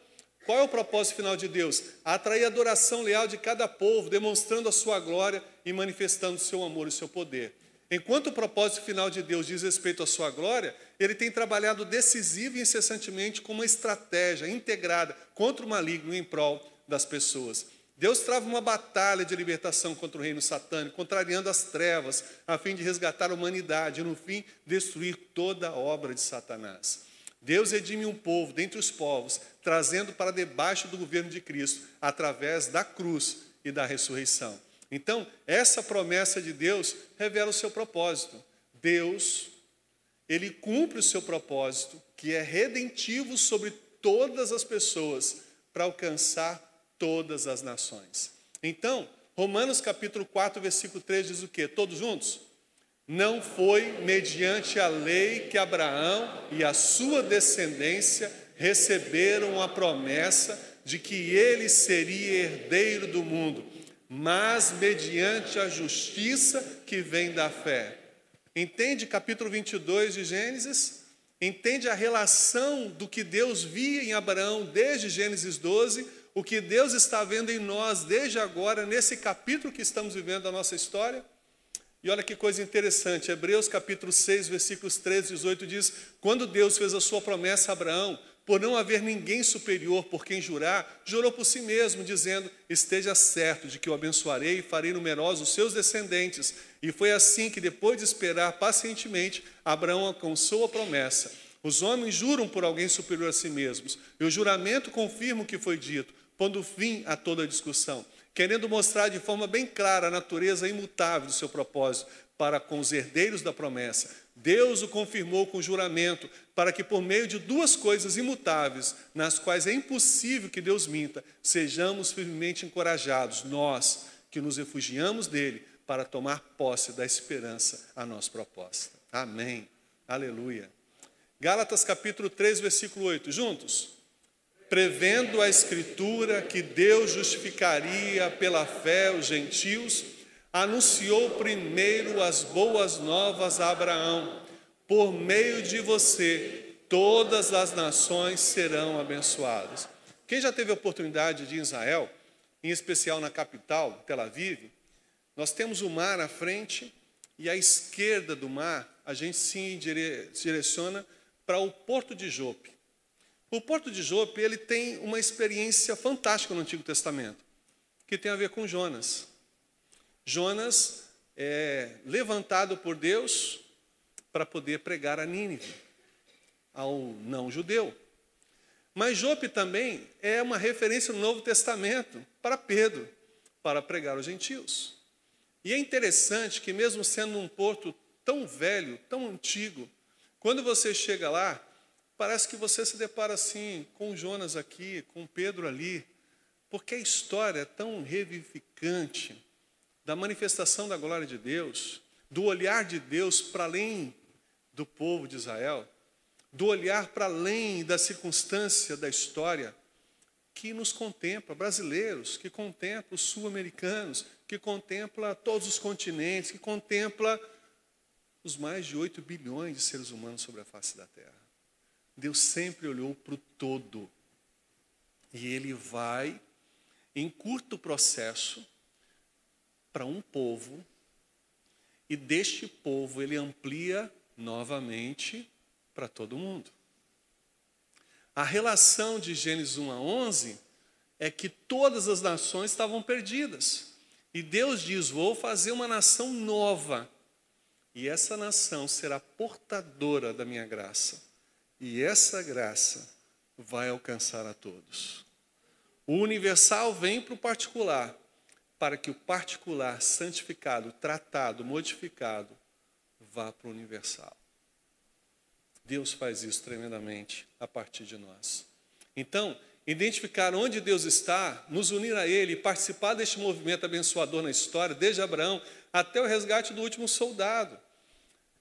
Speaker 1: qual é o propósito final de Deus? Atrair a adoração leal de cada povo, demonstrando a sua glória e manifestando o seu amor e o seu poder. Enquanto o propósito final de Deus diz respeito à sua glória, ele tem trabalhado decisivo e incessantemente com uma estratégia integrada contra o maligno em prol das pessoas. Deus trava uma batalha de libertação contra o reino satânico, contrariando as trevas, a fim de resgatar a humanidade e, no fim, destruir toda a obra de Satanás. Deus redime um povo dentre os povos, trazendo para debaixo do governo de Cristo, através da cruz e da ressurreição. Então, essa promessa de Deus revela o seu propósito. Deus, ele cumpre o seu propósito, que é redentivo sobre todas as pessoas, para alcançar todas as nações. Então, Romanos capítulo 4, versículo 3 diz o quê? Todos juntos? Não foi mediante a lei que Abraão e a sua descendência receberam a promessa de que ele seria herdeiro do mundo mas mediante a justiça que vem da fé. Entende capítulo 22 de Gênesis? Entende a relação do que Deus via em Abraão desde Gênesis 12, o que Deus está vendo em nós desde agora, nesse capítulo que estamos vivendo da nossa história? E olha que coisa interessante, Hebreus capítulo 6, versículos 13 e 18 diz: Quando Deus fez a sua promessa a Abraão, por não haver ninguém superior por quem jurar, jurou por si mesmo, dizendo: Esteja certo de que o abençoarei e farei numerosos os seus descendentes. E foi assim que, depois de esperar pacientemente, Abraão alcançou a promessa. Os homens juram por alguém superior a si mesmos, e o juramento confirma o que foi dito, pondo fim a toda a discussão, querendo mostrar de forma bem clara a natureza imutável do seu propósito para com os herdeiros da promessa Deus o confirmou com juramento, para que por meio de duas coisas imutáveis, nas quais é impossível que Deus minta, sejamos firmemente encorajados, nós que nos refugiamos dele, para tomar posse da esperança a nossa proposta. Amém. Aleluia. Gálatas capítulo 3, versículo 8, juntos? Prevendo a Escritura que Deus justificaria pela fé os gentios, anunciou primeiro as boas novas a Abraão: por meio de você, todas as nações serão abençoadas. Quem já teve a oportunidade de Israel, em especial na capital, Tel Aviv, nós temos o mar à frente e à esquerda do mar a gente se direciona para o Porto de Jope. O Porto de Jope ele tem uma experiência fantástica no Antigo Testamento, que tem a ver com Jonas. Jonas é levantado por Deus para poder pregar a Nínive, ao não-judeu. Mas Jope também é uma referência no Novo Testamento para Pedro, para pregar aos gentios. E é interessante que, mesmo sendo um porto tão velho, tão antigo, quando você chega lá, parece que você se depara assim com Jonas aqui, com Pedro ali, porque a história é tão revivificante da manifestação da glória de Deus, do olhar de Deus para além do povo de Israel, do olhar para além da circunstância da história, que nos contempla, brasileiros, que contempla os sul-americanos, que contempla todos os continentes, que contempla os mais de 8 bilhões de seres humanos sobre a face da terra. Deus sempre olhou para o todo. E ele vai, em curto processo, para um povo, e deste povo ele amplia novamente para todo mundo. A relação de Gênesis 1 a 11 é que todas as nações estavam perdidas. E Deus diz: Vou fazer uma nação nova. E essa nação será portadora da minha graça. E essa graça vai alcançar a todos. O universal vem para o particular para que o particular, santificado, tratado, modificado, vá para o universal. Deus faz isso tremendamente a partir de nós. Então, identificar onde Deus está, nos unir a Ele participar deste movimento abençoador na história, desde Abraão até o resgate do último soldado.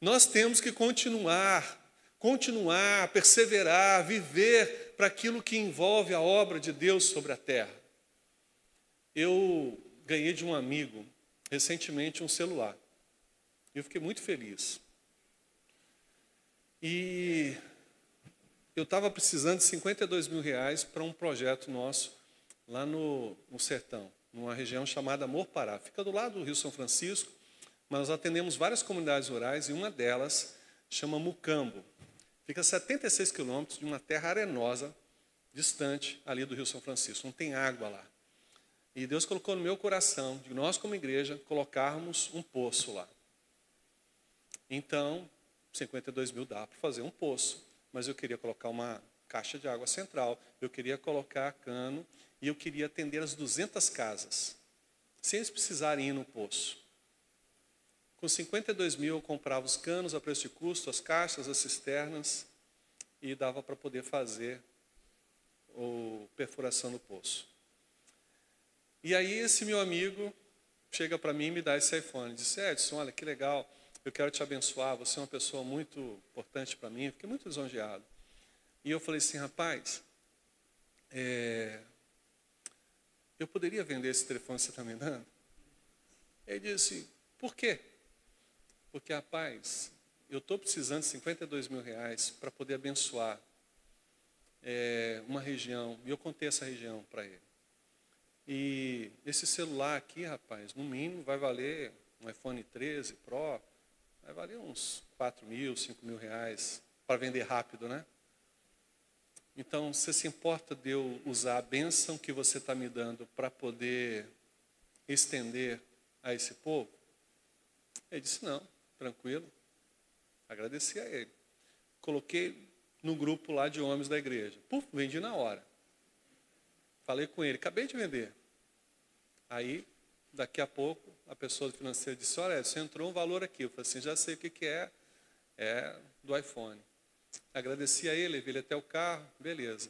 Speaker 1: Nós temos que continuar, continuar, perseverar, viver para aquilo que envolve a obra de Deus sobre a terra. Eu ganhei de um amigo recentemente um celular. Eu fiquei muito feliz. E eu estava precisando de 52 mil reais para um projeto nosso lá no, no sertão, numa região chamada Amor Pará. Fica do lado do Rio São Francisco, mas nós atendemos várias comunidades rurais e uma delas chama Mucambo. Fica a 76 quilômetros de uma terra arenosa, distante ali do Rio São Francisco. Não tem água lá. E Deus colocou no meu coração de nós, como igreja, colocarmos um poço lá. Então, 52 mil dá para fazer um poço mas eu queria colocar uma caixa de água central, eu queria colocar cano e eu queria atender as 200 casas, sem eles precisarem ir no poço. Com 52 mil eu comprava os canos a preço de custo, as caixas, as cisternas e dava para poder fazer a perfuração do poço. E aí esse meu amigo chega para mim e me dá esse iPhone. Diz, Edson, olha que legal, eu quero te abençoar, você é uma pessoa muito importante para mim, fiquei muito lisonjeado. E eu falei assim, rapaz, é, eu poderia vender esse telefone que você está me dando? Ele disse, por quê? Porque, rapaz, eu estou precisando de 52 mil reais para poder abençoar é, uma região, e eu contei essa região para ele. E esse celular aqui, rapaz, no mínimo vai valer um iPhone 13 Pro, Vai valer uns 4 mil, 5 mil reais para vender rápido, né? Então, você se importa de eu usar a bênção que você está me dando para poder estender a esse povo? Ele disse, não, tranquilo. Agradeci a ele. Coloquei no grupo lá de homens da igreja. Puf, vendi na hora. Falei com ele, acabei de vender. Aí Daqui a pouco, a pessoa do financeiro disse, olha, você entrou um valor aqui. Eu falei assim, já sei o que, que é, é do iPhone. Agradeci a ele, levei ele até o carro, beleza.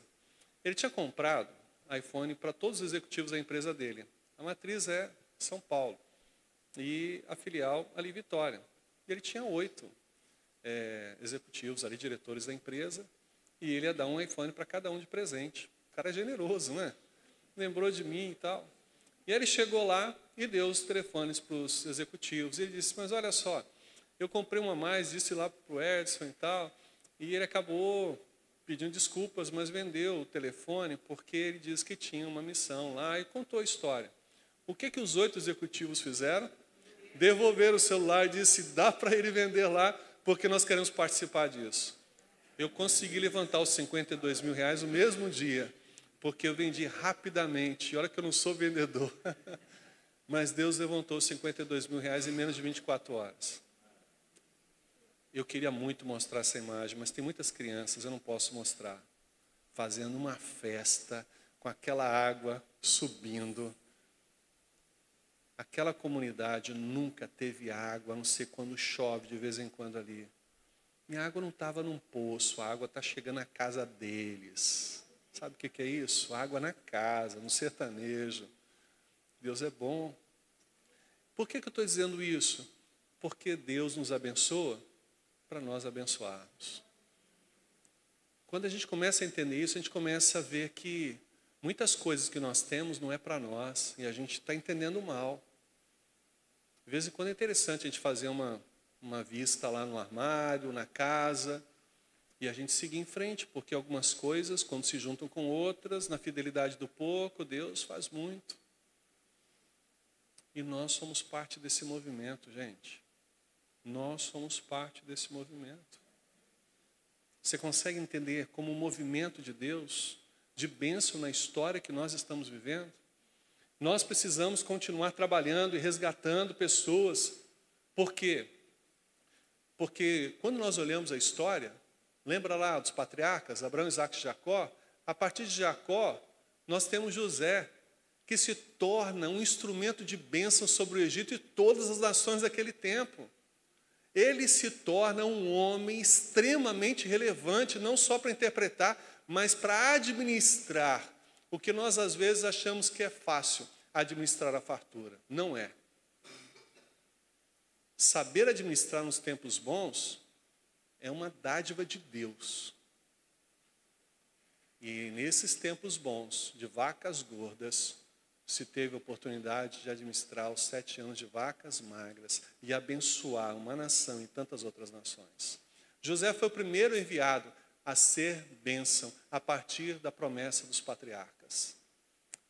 Speaker 1: Ele tinha comprado iPhone para todos os executivos da empresa dele. A matriz é São Paulo e a filial ali Vitória. E ele tinha oito é, executivos ali, diretores da empresa, e ele ia dar um iPhone para cada um de presente. O cara é generoso, né? Lembrou de mim e tal. E ele chegou lá e deu os telefones para os executivos. Ele disse: Mas olha só, eu comprei uma mais, disse lá para o Edson e tal. E ele acabou pedindo desculpas, mas vendeu o telefone porque ele disse que tinha uma missão lá e contou a história. O que, que os oito executivos fizeram? Devolveram o celular e disse: dá para ele vender lá, porque nós queremos participar disso. Eu consegui levantar os 52 mil reais no mesmo dia porque eu vendi rapidamente. Olha que eu não sou vendedor. *laughs* Mas Deus levantou 52 mil reais em menos de 24 horas. Eu queria muito mostrar essa imagem, mas tem muitas crianças, eu não posso mostrar. Fazendo uma festa com aquela água subindo. Aquela comunidade nunca teve água, a não ser quando chove de vez em quando ali. Minha água não estava num poço, a água está chegando à casa deles. Sabe o que é isso? Água na casa, no sertanejo. Deus é bom. Por que, que eu estou dizendo isso? Porque Deus nos abençoa para nós abençoarmos. Quando a gente começa a entender isso, a gente começa a ver que muitas coisas que nós temos não é para nós e a gente está entendendo mal. De vez em quando é interessante a gente fazer uma, uma vista lá no armário, na casa, e a gente seguir em frente, porque algumas coisas, quando se juntam com outras, na fidelidade do pouco, Deus faz muito. E nós somos parte desse movimento, gente. Nós somos parte desse movimento. Você consegue entender como o movimento de Deus, de bênção na história que nós estamos vivendo? Nós precisamos continuar trabalhando e resgatando pessoas. Por quê? Porque quando nós olhamos a história, Lembra lá dos patriarcas, Abraão, Isaac e Jacó? A partir de Jacó, nós temos José, que se torna um instrumento de bênção sobre o Egito e todas as nações daquele tempo. Ele se torna um homem extremamente relevante, não só para interpretar, mas para administrar Porque nós às vezes achamos que é fácil administrar a fartura. Não é. Saber administrar nos tempos bons é uma dádiva de Deus. E nesses tempos bons, de vacas gordas, se teve a oportunidade de administrar os sete anos de vacas magras e abençoar uma nação e tantas outras nações. José foi o primeiro enviado a ser bênção a partir da promessa dos patriarcas.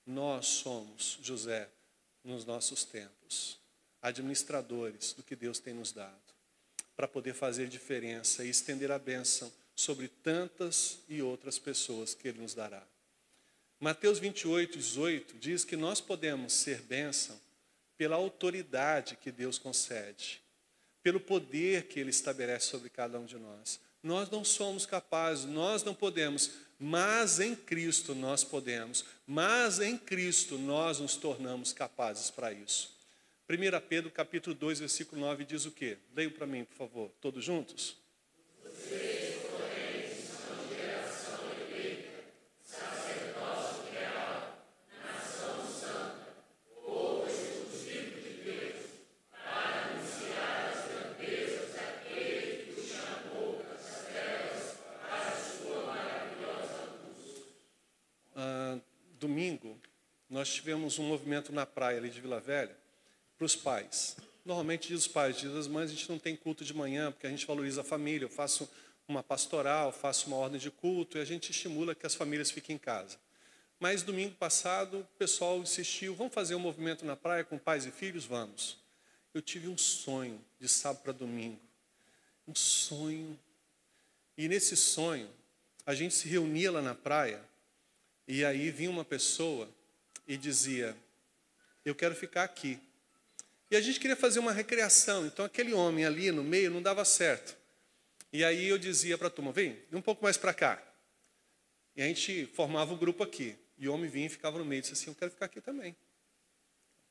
Speaker 1: Nós somos, José, nos nossos tempos, administradores do que Deus tem nos dado, para poder fazer diferença e estender a bênção sobre tantas e outras pessoas que Ele nos dará. Mateus 28, 18 diz que nós podemos ser bênção pela autoridade que Deus concede, pelo poder que Ele estabelece sobre cada um de nós. Nós não somos capazes, nós não podemos, mas em Cristo nós podemos, mas em Cristo nós nos tornamos capazes para isso. 1 Pedro capítulo 2, versículo 9 diz o quê? Leiam para mim, por favor, todos juntos? Nós tivemos um movimento na praia ali de Vila Velha para os pais. Normalmente diz os pais, diz as mães, a gente não tem culto de manhã, porque a gente valoriza a família. Eu faço uma pastoral, faço uma ordem de culto e a gente estimula que as famílias fiquem em casa. Mas domingo passado o pessoal insistiu, vamos fazer um movimento na praia com pais e filhos? Vamos. Eu tive um sonho de sábado para domingo. Um sonho. E nesse sonho, a gente se reunia lá na praia e aí vinha uma pessoa e dizia: Eu quero ficar aqui. E a gente queria fazer uma recreação, então aquele homem ali no meio não dava certo. E aí eu dizia para a turma: Vem, um pouco mais para cá. E a gente formava um grupo aqui. E o homem vinha e ficava no meio e disse assim: Eu quero ficar aqui também.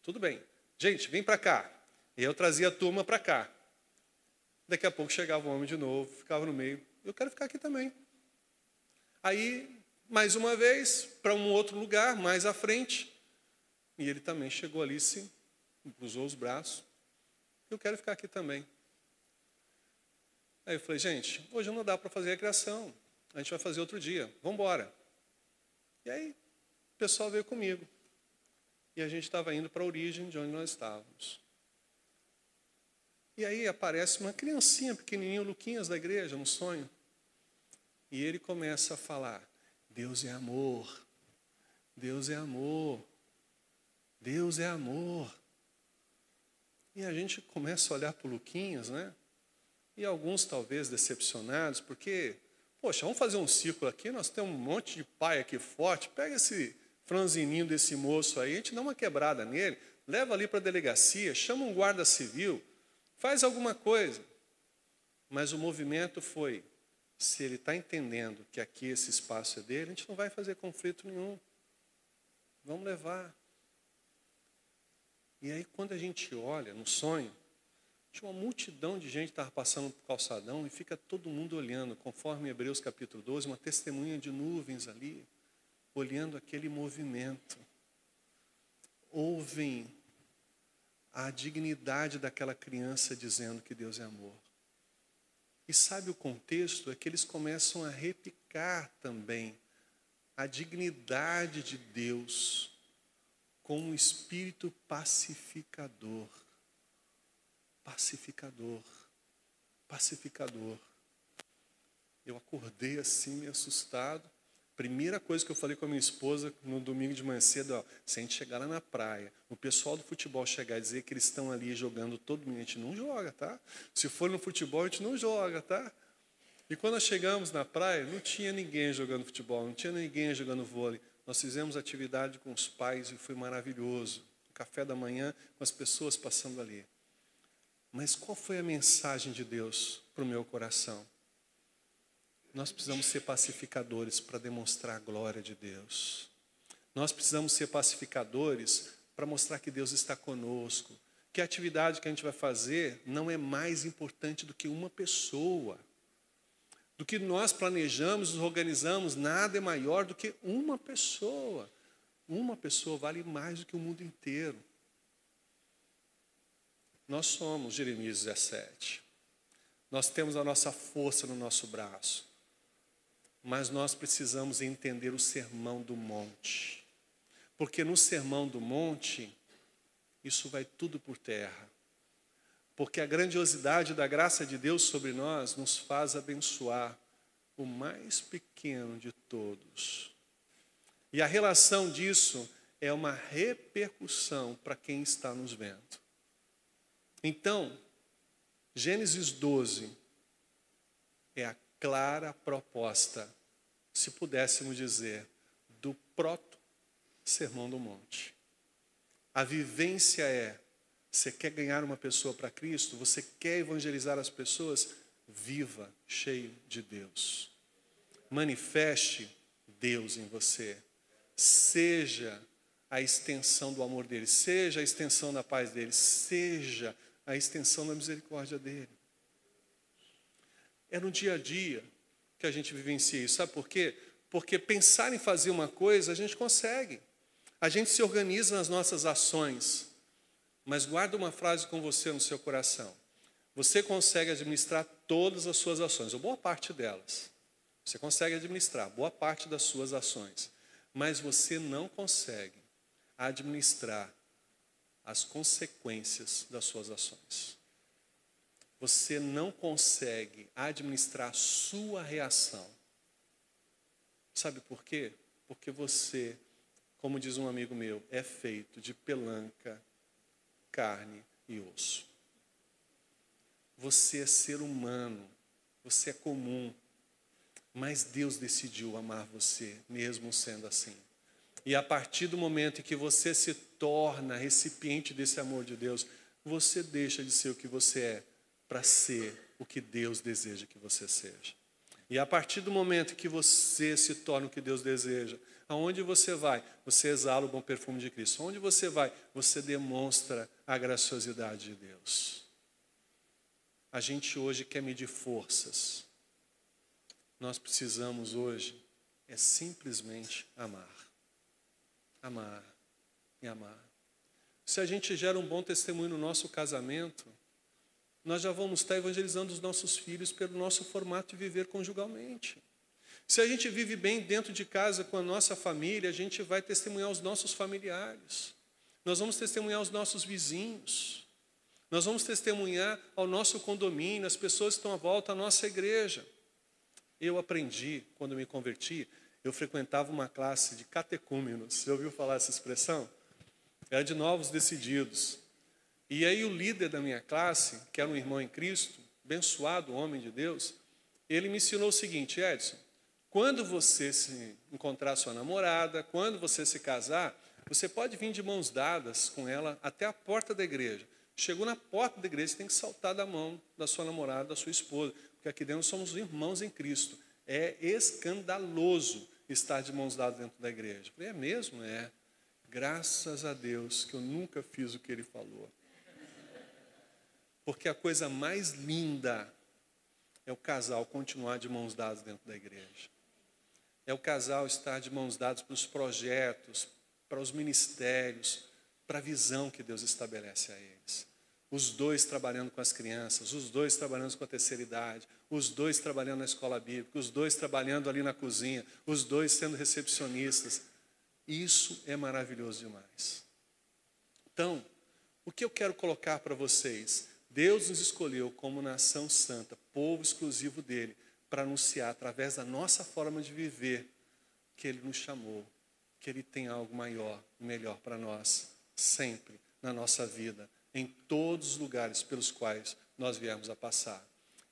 Speaker 1: Tudo bem. Gente, vem para cá. E eu trazia a turma para cá. Daqui a pouco chegava o homem de novo, ficava no meio. Eu quero ficar aqui também. Aí mais uma vez para um outro lugar, mais à frente. E ele também chegou ali, sim, cruzou os braços. Eu quero ficar aqui também. Aí eu falei, gente, hoje não dá para fazer recreação. A gente vai fazer outro dia. Vamos embora. E aí, o pessoal veio comigo. E a gente estava indo para a origem de onde nós estávamos. E aí aparece uma criancinha pequenininha, o Luquinhas da igreja, no sonho. E ele começa a falar: Deus é amor. Deus é amor. Deus é amor. E a gente começa a olhar para o Luquinhas, né? E alguns talvez decepcionados, porque, poxa, vamos fazer um círculo aqui, nós temos um monte de pai aqui forte, pega esse franzininho desse moço aí, a gente dá uma quebrada nele, leva ali para a delegacia, chama um guarda civil, faz alguma coisa. Mas o movimento foi, se ele está entendendo que aqui esse espaço é dele, a gente não vai fazer conflito nenhum. Vamos levar. E aí, quando a gente olha no sonho, tinha uma multidão de gente que estava passando por calçadão e fica todo mundo olhando, conforme Hebreus capítulo 12, uma testemunha de nuvens ali, olhando aquele movimento. Ouvem a dignidade daquela criança dizendo que Deus é amor. E sabe o contexto? É que eles começam a repicar também a dignidade de Deus com um espírito pacificador. Pacificador. Pacificador. Eu acordei assim, meio assustado. Primeira coisa que eu falei com a minha esposa no domingo de manhã cedo, ó, se a gente chegar lá na praia, o pessoal do futebol chegar e dizer que eles estão ali jogando todo mundo, a gente não joga, tá? Se for no futebol, a gente não joga, tá? E quando nós chegamos na praia, não tinha ninguém jogando futebol, não tinha ninguém jogando vôlei. Nós fizemos atividade com os pais e foi maravilhoso. Café da manhã com as pessoas passando ali. Mas qual foi a mensagem de Deus para o meu coração? Nós precisamos ser pacificadores para demonstrar a glória de Deus. Nós precisamos ser pacificadores para mostrar que Deus está conosco. Que a atividade que a gente vai fazer não é mais importante do que uma pessoa. Do que nós planejamos, nos organizamos, nada é maior do que uma pessoa. uma pessoa vale mais do que o mundo inteiro. Nós somos Jeremias 17. Nós temos a nossa força no nosso braço. Mas nós precisamos entender o sermão do monte. Porque no sermão do monte, isso vai tudo por terra. Porque a grandiosidade da graça de Deus sobre nós nos faz abençoar o mais pequeno de todos. E a relação disso é uma repercussão para quem está nos vendo. Então, Gênesis 12 é a clara proposta, se pudéssemos dizer, do proto-sermão do monte. A vivência é: você quer ganhar uma pessoa para Cristo? Você quer evangelizar as pessoas? Viva cheio de Deus. Manifeste Deus em você. Seja a extensão do amor dele, seja a extensão da paz dele, seja a extensão da misericórdia dele. É no dia a dia que a gente vivencia isso. Sabe por quê? Porque pensar em fazer uma coisa, a gente consegue. A gente se organiza nas nossas ações. Mas guarda uma frase com você no seu coração. Você consegue administrar todas as suas ações, ou boa parte delas. Você consegue administrar boa parte das suas ações. Mas você não consegue administrar as consequências das suas ações. Você não consegue administrar sua reação. Sabe por quê? Porque você, como diz um amigo meu, é feito de pelanca, carne e osso. Você é ser humano, você é comum, mas Deus decidiu amar você, mesmo sendo assim. E a partir do momento em que você se torna recipiente desse amor de Deus, você deixa de ser o que você é para ser o que Deus deseja que você seja. E a partir do momento que você se torna o que Deus deseja, aonde você vai, você exala o bom perfume de Cristo. Onde você vai, você demonstra a graciosidade de Deus. A gente hoje quer medir forças. Nós precisamos hoje é simplesmente amar amar e amar. Se a gente gera um bom testemunho no nosso casamento, nós já vamos estar evangelizando os nossos filhos pelo nosso formato de viver conjugalmente. Se a gente vive bem dentro de casa com a nossa família, a gente vai testemunhar os nossos familiares. Nós vamos testemunhar os nossos vizinhos. Nós vamos testemunhar ao nosso condomínio, as pessoas que estão à volta da nossa igreja. Eu aprendi, quando me converti, eu frequentava uma classe de catecúmenos. Você ouviu falar essa expressão? Era de novos decididos. E aí o líder da minha classe, que era um irmão em Cristo, abençoado homem de Deus, ele me ensinou o seguinte, Edson, quando você se encontrar sua namorada, quando você se casar, você pode vir de mãos dadas com ela até a porta da igreja. Chegou na porta da igreja, você tem que saltar da mão da sua namorada, da sua esposa, porque aqui dentro somos irmãos em Cristo. É escandaloso estar de mãos dadas dentro da igreja. falei, é mesmo? É. Graças a Deus que eu nunca fiz o que ele falou. Porque a coisa mais linda é o casal continuar de mãos dadas dentro da igreja. É o casal estar de mãos dadas para os projetos, para os ministérios, para a visão que Deus estabelece a eles os dois trabalhando com as crianças, os dois trabalhando com a terceira idade, os dois trabalhando na escola bíblica, os dois trabalhando ali na cozinha, os dois sendo recepcionistas. Isso é maravilhoso demais. Então, o que eu quero colocar para vocês? Deus nos escolheu como nação santa, povo exclusivo dele, para anunciar através da nossa forma de viver que ele nos chamou, que ele tem algo maior e melhor para nós, sempre na nossa vida em todos os lugares pelos quais nós viemos a passar.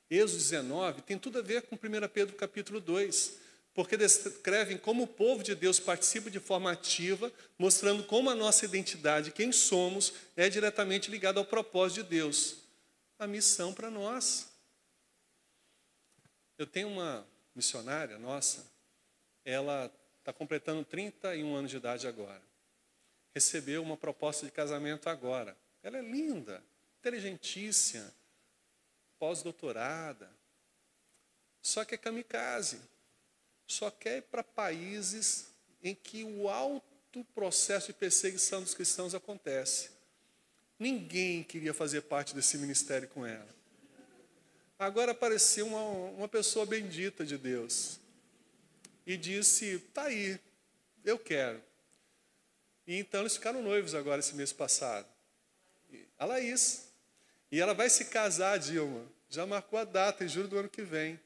Speaker 1: Êxodo 19 tem tudo a ver com 1 Pedro capítulo 2, porque descrevem como o povo de Deus participa de forma ativa, mostrando como a nossa identidade, quem somos, é diretamente ligada ao propósito de Deus, a missão para nós. Eu tenho uma missionária nossa, ela está completando 31 anos de idade agora. Recebeu uma proposta de casamento agora. Ela é linda, inteligentíssima, pós-doutorada. Só que é kamikaze. Só quer ir para países em que o alto processo de perseguição dos cristãos acontece. Ninguém queria fazer parte desse ministério com ela. Agora apareceu uma, uma pessoa bendita de Deus e disse: Tá aí, eu quero. E então eles ficaram noivos agora esse mês passado. A Laís. E ela vai se casar, Dilma. Já marcou a data, em julho do ano que vem.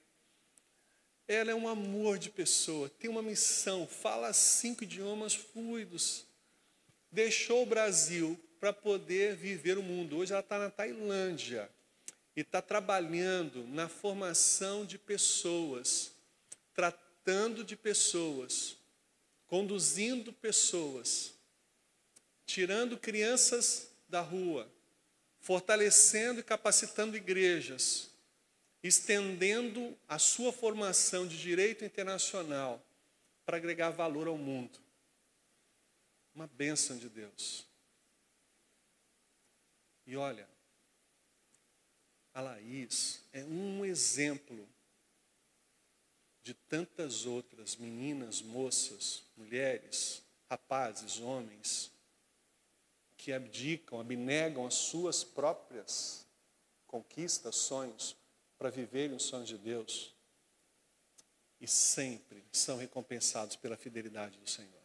Speaker 1: Ela é um amor de pessoa, tem uma missão, fala cinco idiomas fluidos. Deixou o Brasil para poder viver o mundo. Hoje ela está na Tailândia e está trabalhando na formação de pessoas, tratando de pessoas, conduzindo pessoas, tirando crianças da rua, fortalecendo e capacitando igrejas, estendendo a sua formação de direito internacional para agregar valor ao mundo. Uma bênção de Deus. E olha, a Laís é um exemplo de tantas outras meninas, moças, mulheres, rapazes, homens, que abdicam, abnegam as suas próprias conquistas, sonhos, para viverem os sonhos de Deus e sempre são recompensados pela fidelidade do Senhor.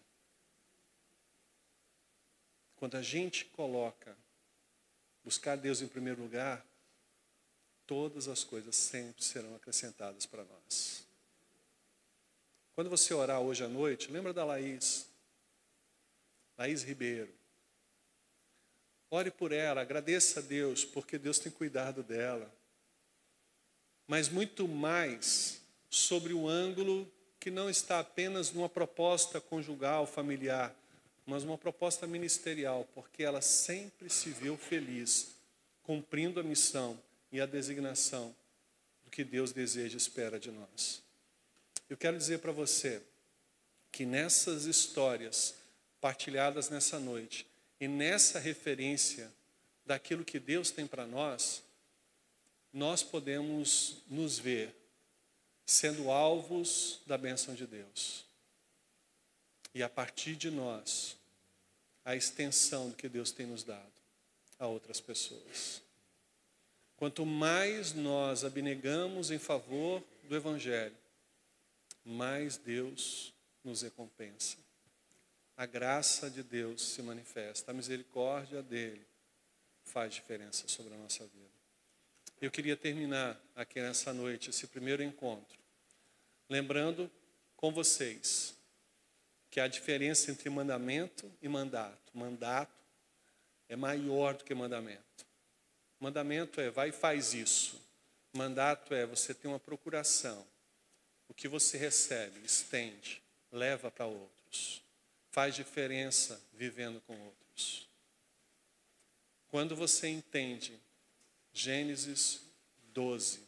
Speaker 1: Quando a gente coloca buscar Deus em primeiro lugar, todas as coisas sempre serão acrescentadas para nós. Quando você orar hoje à noite, lembra da Laís, Laís Ribeiro. Ore por ela, agradeça a Deus, porque Deus tem cuidado dela mas muito mais sobre o ângulo que não está apenas numa proposta conjugal, familiar, mas uma proposta ministerial, porque ela sempre se viu feliz, cumprindo a missão e a designação do que Deus deseja e espera de nós. Eu quero dizer para você que nessas histórias partilhadas nessa noite e nessa referência daquilo que Deus tem para nós, nós podemos nos ver sendo alvos da bênção de Deus. E a partir de nós, a extensão do que Deus tem nos dado a outras pessoas. Quanto mais nós abnegamos em favor do Evangelho, mais Deus nos recompensa. A graça de Deus se manifesta, a misericórdia dele faz diferença sobre a nossa vida. Eu queria terminar aqui nessa noite, esse primeiro encontro, lembrando com vocês que a diferença entre mandamento e mandato. Mandato é maior do que mandamento. Mandamento é vai e faz isso. Mandato é você tem uma procuração. O que você recebe, estende, leva para outros. Faz diferença vivendo com outros. Quando você entende Gênesis 12,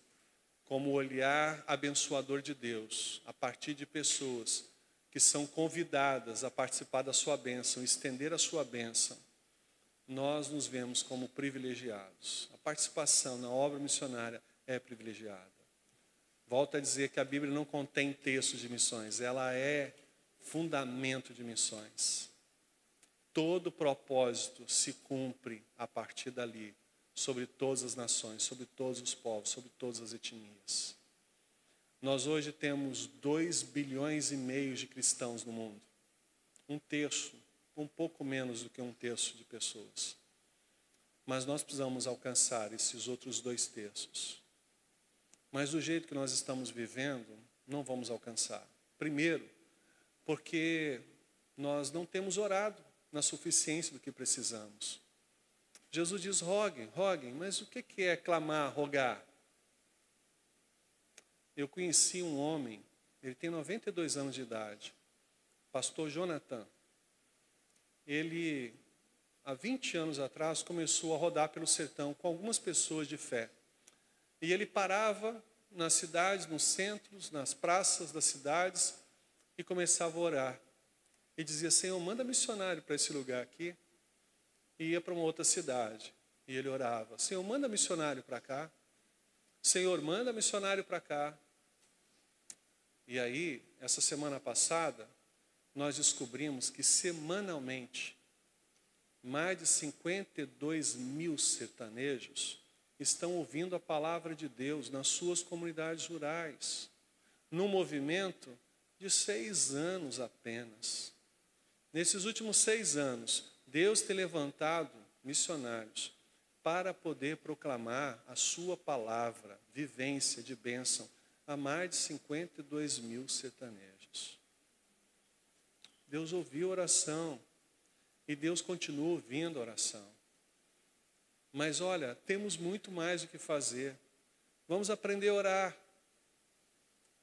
Speaker 1: como o olhar abençoador de Deus, a partir de pessoas que são convidadas a participar da sua bênção, estender a sua bênção, nós nos vemos como privilegiados. A participação na obra missionária é privilegiada. Volto a dizer que a Bíblia não contém textos de missões, ela é fundamento de missões. Todo propósito se cumpre a partir dali sobre todas as nações, sobre todos os povos, sobre todas as etnias. Nós hoje temos 2 bilhões e meio de cristãos no mundo. Um terço, um pouco menos do que um terço de pessoas. Mas nós precisamos alcançar esses outros dois terços. Mas do jeito que nós estamos vivendo, não vamos alcançar. Primeiro, porque nós não temos orado na suficiência do que precisamos. Jesus diz: roguem, roguem, mas o que é clamar, rogar? Eu conheci um homem, ele tem 92 anos de idade, pastor Jonathan. Ele, há 20 anos atrás, começou a rodar pelo sertão com algumas pessoas de fé. E ele parava nas cidades, nos centros, nas praças das cidades e começava a orar. E dizia: Senhor, manda missionário para esse lugar aqui e ia para uma outra cidade. E ele orava: Senhor, manda missionário para cá. Senhor, manda missionário para cá. E aí, essa semana passada, nós descobrimos que semanalmente mais de 52 mil sertanejos estão ouvindo a palavra de Deus nas suas comunidades rurais, num movimento de seis anos apenas. Nesses últimos seis anos, Deus tem levantado missionários para poder proclamar a sua palavra, vivência de bênção, a mais de 52 mil sertanejos. Deus ouviu a oração e Deus continua ouvindo a oração. Mas olha, temos muito mais o que fazer. Vamos aprender a orar.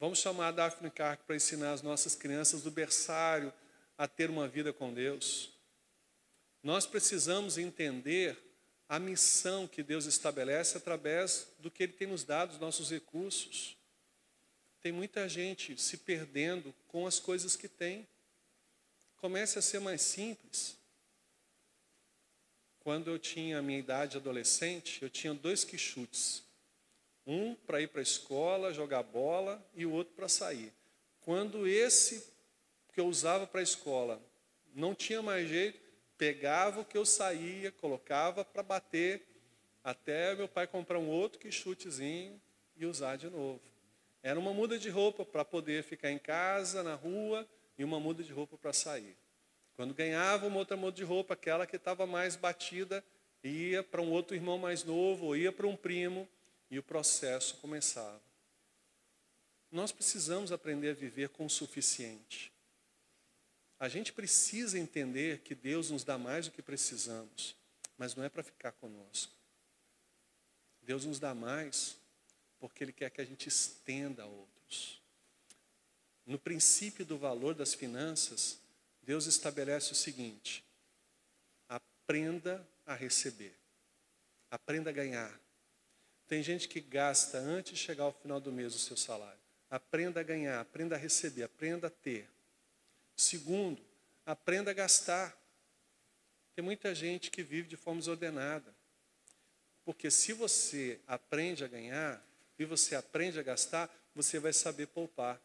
Speaker 1: Vamos chamar a Daphne Clark para ensinar as nossas crianças do berçário a ter uma vida com Deus. Nós precisamos entender a missão que Deus estabelece através do que Ele tem nos dado, os nossos recursos. Tem muita gente se perdendo com as coisas que tem. Comece a ser mais simples. Quando eu tinha a minha idade adolescente, eu tinha dois quichutes. Um para ir para a escola, jogar bola, e o outro para sair. Quando esse que eu usava para a escola não tinha mais jeito, pegava o que eu saía, colocava para bater, até meu pai comprar um outro quichutezinho e usar de novo. Era uma muda de roupa para poder ficar em casa, na rua, e uma muda de roupa para sair. Quando ganhava uma outra muda de roupa, aquela que estava mais batida, ia para um outro irmão mais novo, ou ia para um primo, e o processo começava. Nós precisamos aprender a viver com o suficiente. A gente precisa entender que Deus nos dá mais do que precisamos, mas não é para ficar conosco. Deus nos dá mais porque Ele quer que a gente estenda a outros. No princípio do valor das finanças, Deus estabelece o seguinte: aprenda a receber, aprenda a ganhar. Tem gente que gasta antes de chegar ao final do mês o seu salário. Aprenda a ganhar, aprenda a receber, aprenda a ter. Segundo, aprenda a gastar. Tem muita gente que vive de forma desordenada. Porque se você aprende a ganhar e você aprende a gastar, você vai saber poupar.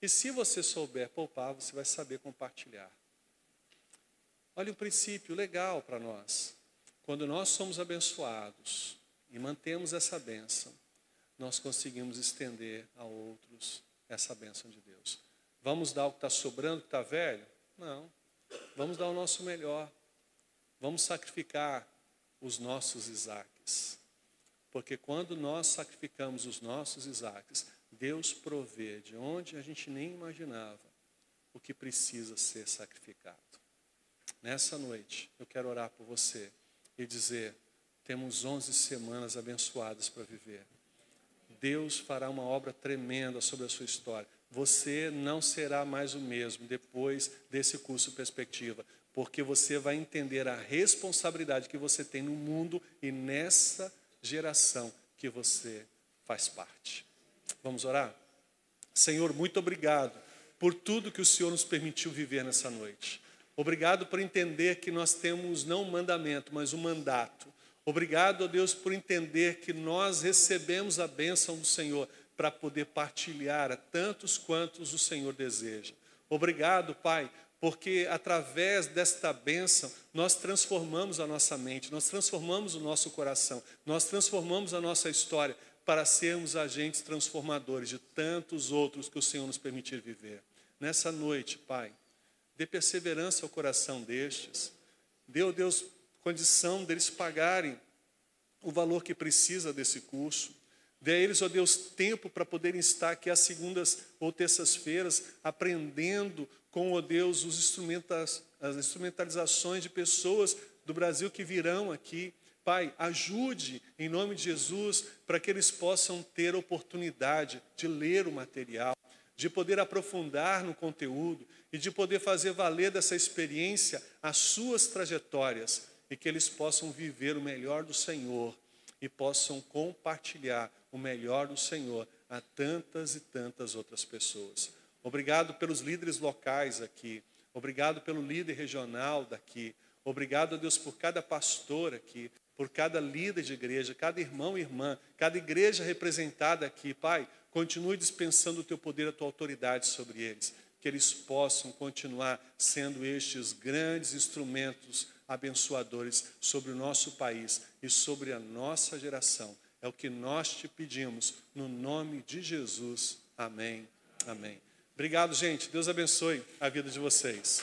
Speaker 1: E se você souber poupar, você vai saber compartilhar. Olha um princípio legal para nós. Quando nós somos abençoados e mantemos essa bênção, nós conseguimos estender a outros essa bênção de Deus. Vamos dar o que está sobrando, que está velho? Não. Vamos dar o nosso melhor. Vamos sacrificar os nossos Isaques. Porque quando nós sacrificamos os nossos Isaques, Deus provê de onde a gente nem imaginava o que precisa ser sacrificado. Nessa noite, eu quero orar por você e dizer: temos 11 semanas abençoadas para viver. Deus fará uma obra tremenda sobre a sua história. Você não será mais o mesmo depois desse curso Perspectiva, porque você vai entender a responsabilidade que você tem no mundo e nessa geração que você faz parte. Vamos orar? Senhor, muito obrigado por tudo que o Senhor nos permitiu viver nessa noite. Obrigado por entender que nós temos não um mandamento, mas um mandato. Obrigado, ó Deus, por entender que nós recebemos a bênção do Senhor para poder partilhar a tantos quantos o Senhor deseja. Obrigado, Pai, porque através desta bênção nós transformamos a nossa mente, nós transformamos o nosso coração, nós transformamos a nossa história para sermos agentes transformadores de tantos outros que o Senhor nos permitir viver. Nessa noite, Pai, dê perseverança ao coração destes. Dê, ó Deus, condição deles pagarem o valor que precisa desse curso. Dê a eles, ó Deus, tempo para poderem estar aqui às segundas ou terças-feiras, aprendendo com, ó Deus, as instrumentalizações de pessoas do Brasil que virão aqui Pai, ajude em nome de Jesus para que eles possam ter oportunidade de ler o material, de poder aprofundar no conteúdo e de poder fazer valer dessa experiência as suas trajetórias e que eles possam viver o melhor do Senhor e possam compartilhar o melhor do Senhor a tantas e tantas outras pessoas. Obrigado pelos líderes locais aqui, obrigado pelo líder regional daqui, obrigado a Deus por cada pastor aqui, por cada líder de igreja, cada irmão e irmã, cada igreja representada aqui, Pai, continue dispensando o teu poder, a tua autoridade sobre eles. que eles possam continuar sendo estes grandes instrumentos abençoadores sobre o nosso país e sobre a nossa geração. É o que nós te pedimos, no nome de Jesus. Amém. Amém. Obrigado, gente. Deus abençoe a vida de vocês.